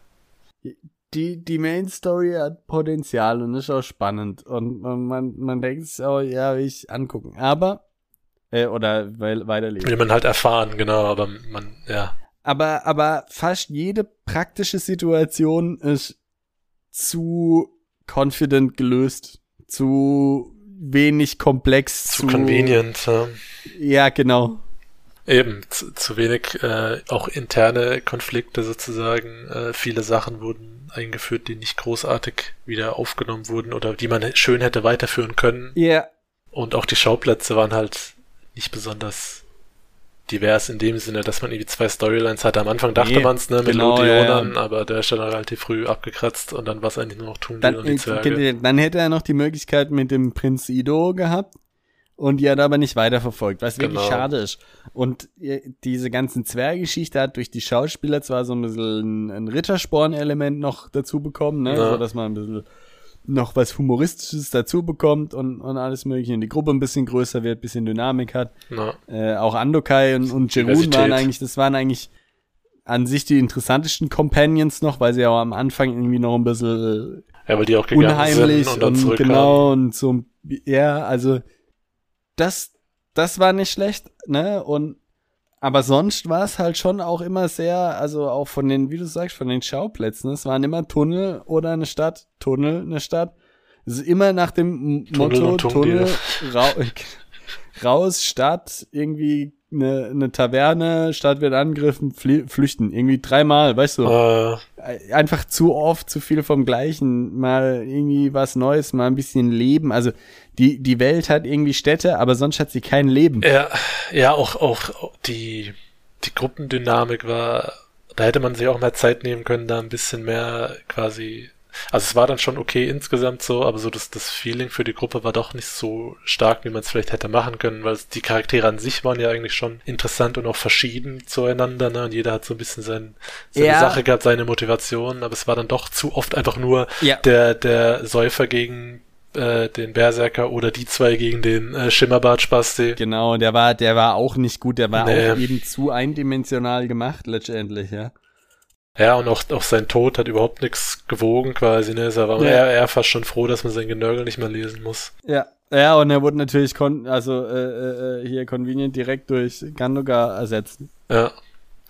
Also, die, die Main Story hat Potenzial und ist auch spannend. Und, und man, man denkt sich auch, ja, will ich angucken. Aber, äh, oder weil, weiterlesen. Will man halt erfahren, genau, aber man, ja. Aber, aber fast jede praktische Situation ist zu confident gelöst. Zu wenig komplex. Zu convenient. Ja. Ja, genau. Eben, zu, zu wenig äh, auch interne Konflikte sozusagen. Äh, viele Sachen wurden eingeführt, die nicht großartig wieder aufgenommen wurden oder die man schön hätte weiterführen können. Ja, Und auch die Schauplätze waren halt nicht besonders divers in dem Sinne, dass man irgendwie zwei Storylines hatte. Am Anfang dachte Nee, man's, ne, mit genau, Lodionan, ja, ja. aber der ist dann relativ früh abgekratzt und dann war es eigentlich nur noch Tungil dann, und die Zwerge. äh, dann hätte er noch die Möglichkeit mit dem Prinz Ido gehabt. Und die hat er aber nicht weiterverfolgt, was wirklich Genau. schade ist. Und äh, diese ganzen Zwerggeschichte hat durch die Schauspieler zwar so ein bisschen ein, ein Rittersporn-Element noch dazu bekommen, ne? Ja. so dass man ein bisschen noch was Humoristisches dazu bekommt und, und alles mögliche. Und die Gruppe ein bisschen größer wird, bisschen Dynamik hat. Äh, auch Andokai und, und Jerun waren eigentlich, das waren eigentlich an sich die interessantesten Companions noch, weil sie auch am Anfang irgendwie noch ein bisschen ja, weil die auch unheimlich sind und und genau und so ja also das das war nicht schlecht ne und aber sonst war es halt schon auch immer sehr also auch von den wie du sagst von den Schauplätzen es waren immer Tunnel oder eine Stadt Tunnel eine Stadt es ist immer nach dem Tunnel Motto Tunnel. Rau raus Stadt irgendwie eine, eine Taverne Stadt wird angegriffen flüchten irgendwie dreimal weißt du Äh, einfach zu oft zu viel vom Gleichen, mal irgendwie was Neues, mal ein bisschen Leben. Also die, die Welt hat irgendwie Städte, aber sonst hat sie kein Leben. ja, ja, auch, auch die, die Gruppendynamik war, da hätte man sich auch mehr Zeit nehmen können, da ein bisschen mehr quasi, also es war dann schon okay insgesamt so, aber so das, das Feeling für die Gruppe war doch nicht so stark, wie man es vielleicht hätte machen können, weil die Charaktere an sich waren ja eigentlich schon interessant und auch verschieden zueinander, ne, und jeder hat so ein bisschen sein, seine Ja. Sache gehabt, seine Motivation, aber es war dann doch zu oft einfach nur Ja. der, der Säufer gegen äh, den Berserker oder die zwei gegen den äh, Schimmerbart-Spasti. Genau, der war, der war auch nicht gut, der war Nee. auch eben zu eindimensional gemacht, letztendlich, ja. Ja, und auch, auch sein Tod hat überhaupt nichts gewogen quasi, ne? Er war Ja. eher, eher fast schon froh, dass man sein Genörgel nicht mehr lesen muss. Ja. Ja, und er wurde natürlich kon also äh, äh, äh, hier convenient direkt durch Gandoga ersetzt. Ja.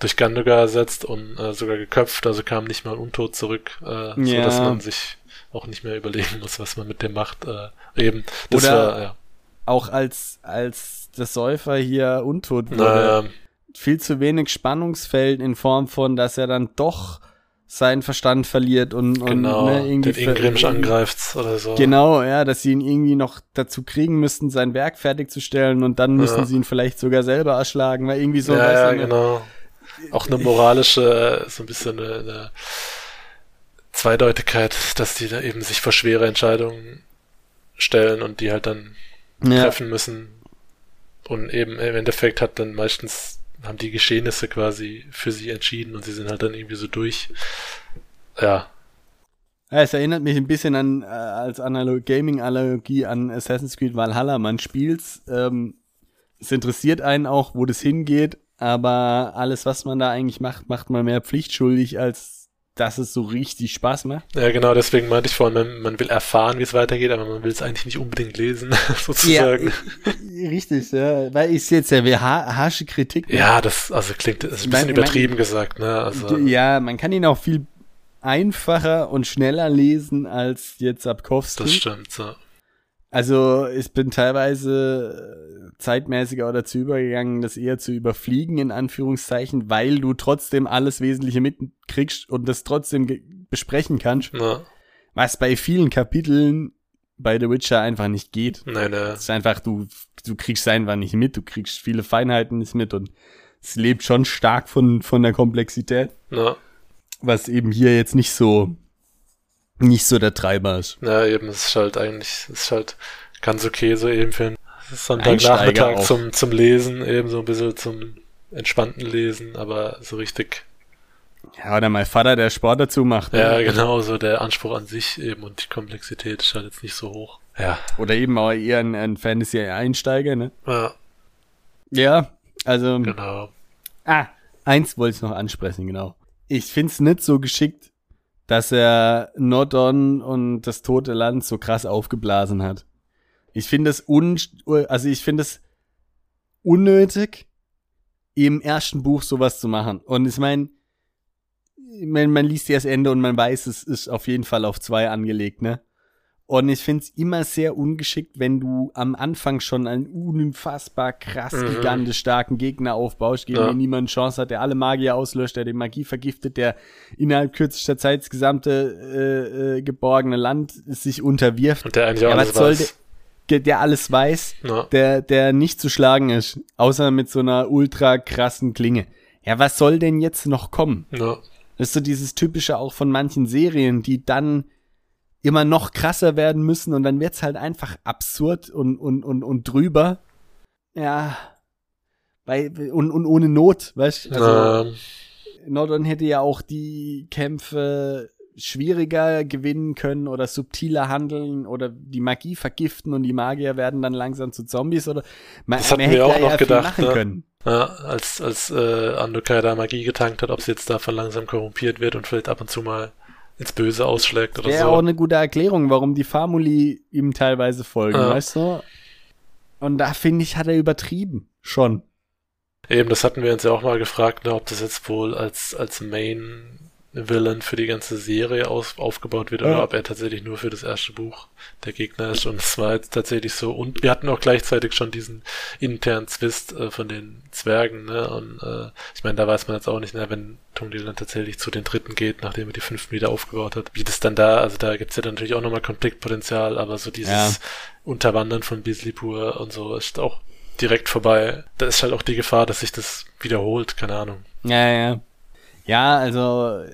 Durch Gandoga ersetzt und äh, sogar geköpft, also kam nicht mal untot zurück, äh, Ja. dass man sich auch nicht mehr überlegen muss, was man mit dem macht. Äh, eben. Das Oder- war, ja. Auch als, als der Säufer hier untot wurde. Naja, viel zu wenig Spannungsfeld in Form von, dass er dann doch seinen Verstand verliert und, und genau, ne, irgendwie den Ingrimsch angreift oder so. Genau, ja, dass sie ihn irgendwie noch dazu kriegen müssten, sein Werk fertigzustellen und dann müssen Ja. sie ihn vielleicht sogar selber erschlagen, weil irgendwie so, ja, ja, ne? genau. Auch eine moralische, äh, so ein bisschen eine, eine Zweideutigkeit, dass die da eben sich vor schwere Entscheidungen stellen und die halt dann ja, treffen müssen. Und eben im Endeffekt hat dann meistens, haben die Geschehnisse quasi für sie entschieden und sie sind halt dann irgendwie so durch. Ja, ja, es erinnert mich ein bisschen an, äh, als Analog Gaming-Analogie an Assassin's Creed Valhalla. Man spielt's, ähm, es interessiert einen auch, wo das hingeht, aber alles, was man da eigentlich macht, macht man mehr pflichtschuldig, als dass es so richtig Spaß macht. ja genau, deswegen meinte ich vorhin, man, man will erfahren, wie es weitergeht, aber man will es eigentlich nicht unbedingt lesen, sozusagen. Ja, richtig, ja. Weil ich jetzt ja wir ha harsche Kritik. ne? Ja, das also klingt das ist ein bisschen Mein- übertrieben gesagt, ne? Also ja, man kann ihn auch viel einfacher und schneller lesen als jetzt Sapkowski. das stimmt. So. Also ich bin teilweise äh, zeitmäßiger oder zu übergegangen, das eher zu überfliegen, in Anführungszeichen, weil du trotzdem alles Wesentliche mitkriegst und das trotzdem besprechen kannst, Na, was bei vielen Kapiteln bei The Witcher einfach nicht geht. nein, ne. Es ist einfach, du, du kriegst einfach nicht mit, du kriegst viele Feinheiten nicht mit und es lebt schon stark von, von der Komplexität, Na, was eben hier jetzt nicht so, nicht so der Treiber ist. na, eben, es ist halt eigentlich, es ist halt ganz okay, so eben für einen Sonntagnachmittag zum, zum Lesen, eben so ein bisschen zum entspannten Lesen, aber so richtig, Ja, oder mein Vater, der Sport dazu macht. ja, ne? genau, so der Anspruch an sich eben und die Komplexität ist halt jetzt nicht so hoch. Ja, Oder eben auch eher ein, ein Fantasy-Einsteiger, ne? ja Ja, also, genau. ah, eins wollte ich noch ansprechen, genau. Ich find's nicht so geschickt, dass er Nordon und das Tote Land so krass aufgeblasen hat. Ich finde es un, also ich finde es unnötig, im ersten Buch sowas zu machen. Und ich meine, man, man liest ja das Ende und man weiß, es ist auf jeden Fall auf zwei angelegt, ne? Und ich finde es immer sehr ungeschickt, wenn du am Anfang schon einen unfassbar krass Mhm. gigantisch starken Gegner aufbaust, gegen Ja. den niemand Chance hat, der alle Magier auslöscht, der die Magie vergiftet, der innerhalb kürzester Zeit das gesamte äh, äh, geborgene Land sich unterwirft, Und der eigentlich auch Ja, alles was soll weiß. der, der alles weiß, Ja, der, der nicht zu schlagen ist, außer mit so einer ultra krassen Klinge. Ja, was soll denn jetzt noch kommen? ja, Das ist so dieses typische auch von manchen Serien, die dann immer noch krasser werden müssen und dann wird's halt einfach absurd und, und, und, und drüber. Ja. Weil, und, und ohne Not, weißt du? Also, Nordon hätte ja auch die Kämpfe schwieriger gewinnen können oder subtiler handeln oder die Magie vergiften und die Magier werden dann langsam zu Zombies oder man, das hatten wir auch noch gedacht, ne? Ja, als als äh, Andokai da Magie getankt hat, ob sie jetzt davon langsam korrumpiert wird und vielleicht ab und zu mal ins Böse ausschlägt oder Wäre so. auch eine gute Erklärung, warum die Famuli ihm teilweise folgen, ja. weißt du? Und da finde ich, hat er übertrieben. Schon. Eben, das hatten wir uns ja auch mal gefragt, ne, ob das jetzt wohl als, als Main Villain für die ganze Serie aus, aufgebaut wird oder ja. ob er tatsächlich nur für das erste Buch der Gegner ist. Und es war jetzt tatsächlich so. Und wir hatten auch gleichzeitig schon diesen internen Zwist äh, von den Zwergen. Ne? Und äh, ich meine, da weiß man jetzt auch nicht, ne, wenn Tungdil dann tatsächlich zu den Dritten geht, nachdem er die fünften wieder aufgebaut hat, wie das dann da, also da gibt's ja dann natürlich auch nochmal Konfliktpotenzial, aber so dieses ja. Unterwandern von Bislipur und so ist auch direkt vorbei. Da ist halt auch die Gefahr, dass sich das wiederholt, keine Ahnung. Ja, ja. Ja, also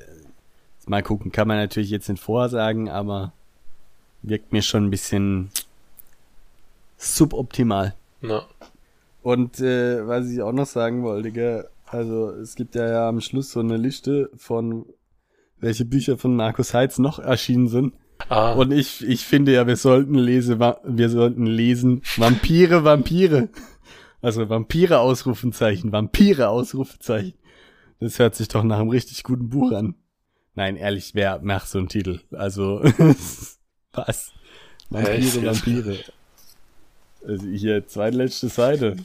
mal gucken, kann man natürlich jetzt nicht vorsagen, aber wirkt mir schon ein bisschen suboptimal. Ja. Und äh, was ich auch noch sagen wollte, gell, also es gibt ja, ja am Schluss so eine Liste von welche Bücher von Markus Heitz noch erschienen sind. Ah. Und ich, ich finde ja, wir sollten lese, wir sollten lesen Vampire, Vampire. Also Vampire Ausrufenzeichen, Vampire Ausrufezeichen. Das hört sich doch nach einem richtig guten Buch an. Nein, ehrlich, wer macht so einen Titel? Also, was? Vampire, Vampire. Also hier, zweitletzte Seite.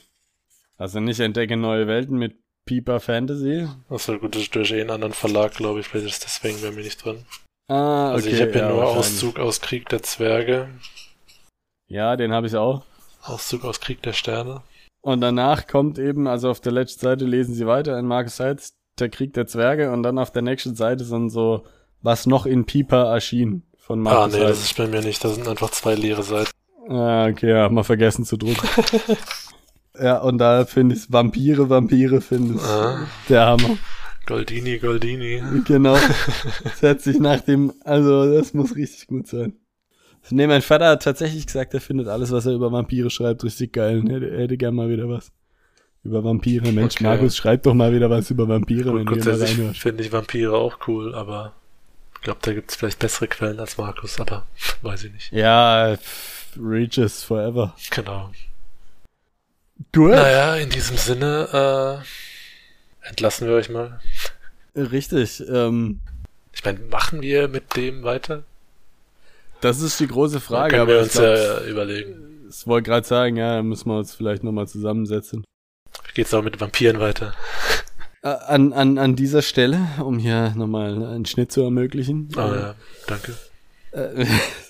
Also nicht entdecke neue Welten mit Peeper Fantasy. Achso, gut, das ist durch einen anderen Verlag, glaube ich, vielleicht ist deswegen bei mir nicht drin. Ah, okay. Also ich habe ja, nur Auszug aus Krieg der Zwerge. Ja, den habe ich auch. Auszug aus Krieg der Sterne. Und danach kommt eben, also auf der letzten Seite lesen sie weiter in Marcus Heitz, der Krieg der Zwerge und dann auf der nächsten Seite sind so, was noch in Pipa erschien von Marcus Ah, nee, Heitz. das ist bei mir nicht, da sind einfach zwei leere Seiten. Ah, okay, ja, mal vergessen zu drucken. ja, und da finde ich Vampire, Vampire finde ich ah. der Hammer. Goldini, Goldini. Genau. Das hört sich nach dem, also das muss richtig gut sein. Nee, mein Vater hat tatsächlich gesagt, er findet alles, was er über Vampire schreibt, richtig geil. Er hätte, er hätte gern mal wieder was. Über Vampire. Mensch, okay. Markus, schreib doch mal wieder was über Vampire, wenn Gut, du mal reinhörst. finde ich Vampire auch cool, aber ich glaube, da gibt es vielleicht bessere Quellen als Markus, aber weiß ich nicht. Ja, Reaches forever. Genau. Gut. Naja, in diesem Sinne äh, entlassen wir euch mal. Richtig. Ähm, ich meine, machen wir mit dem weiter? Das ist die große Frage. können wir uns glaub, ja überlegen. Ich wollte gerade sagen, ja, müssen wir uns vielleicht nochmal zusammensetzen. Geht's auch mit Vampiren weiter? Äh, an, an, an dieser Stelle, um hier nochmal einen Schnitt zu ermöglichen. Ah äh, ja, danke. Äh,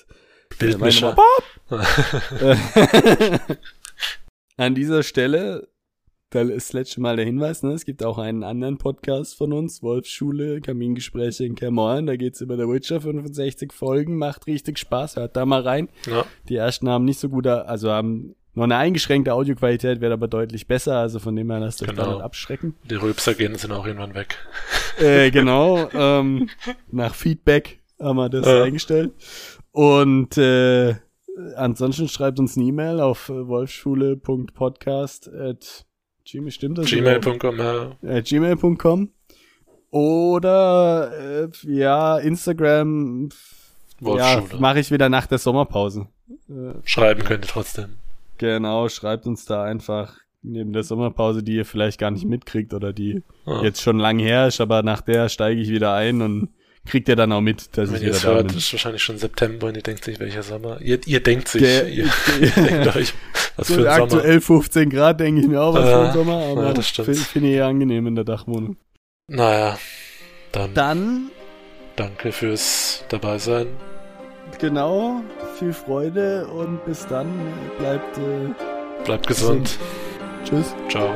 Bildmischer. an dieser Stelle das letzte Mal der Hinweis, ne? Es gibt auch einen anderen Podcast von uns, Wolfsschule, Kamingespräche in Kermorn. Da geht's über The Witcher 65 Folgen, macht richtig Spaß, hört da mal rein. Ja. Die ersten haben nicht so gute, also haben noch eine eingeschränkte Audioqualität, wird aber deutlich besser, also von dem her lasst euch genau. da abschrecken. Die Rülpser gehen sind auch irgendwann weg. Äh, genau, ähm, nach Feedback haben wir das ja. eingestellt. Und äh, ansonsten schreibt uns eine E-Mail auf wolfschule.podcast Gmail, stimmt das? Gmail.com, ja. Äh, Gmail.com. Oder, äh, ja, Instagram. Ja, mache ich wieder nach der Sommerpause. Äh, Schreiben könnt ihr trotzdem. Genau, schreibt uns da einfach neben der Sommerpause, die ihr vielleicht gar nicht mitkriegt oder die ah. jetzt schon lang her ist, aber nach der steige ich wieder ein und kriegt ihr dann auch mit, dass Wenn ich wieder da hört, bin. ist wahrscheinlich schon September und ihr denkt sich, welcher Sommer. Ihr, ihr denkt sich, der, ihr, ihr denkt euch, was für ein aktuell Sommer. 15 Grad, denke ich mir auch, was äh, für ein Sommer, aber ja, finde find ich angenehm in der Dachwohnung. Naja, dann, dann danke fürs dabei sein. Genau, viel Freude und bis dann. Bleibt, äh, bleibt gesund. Tschüss. Ciao.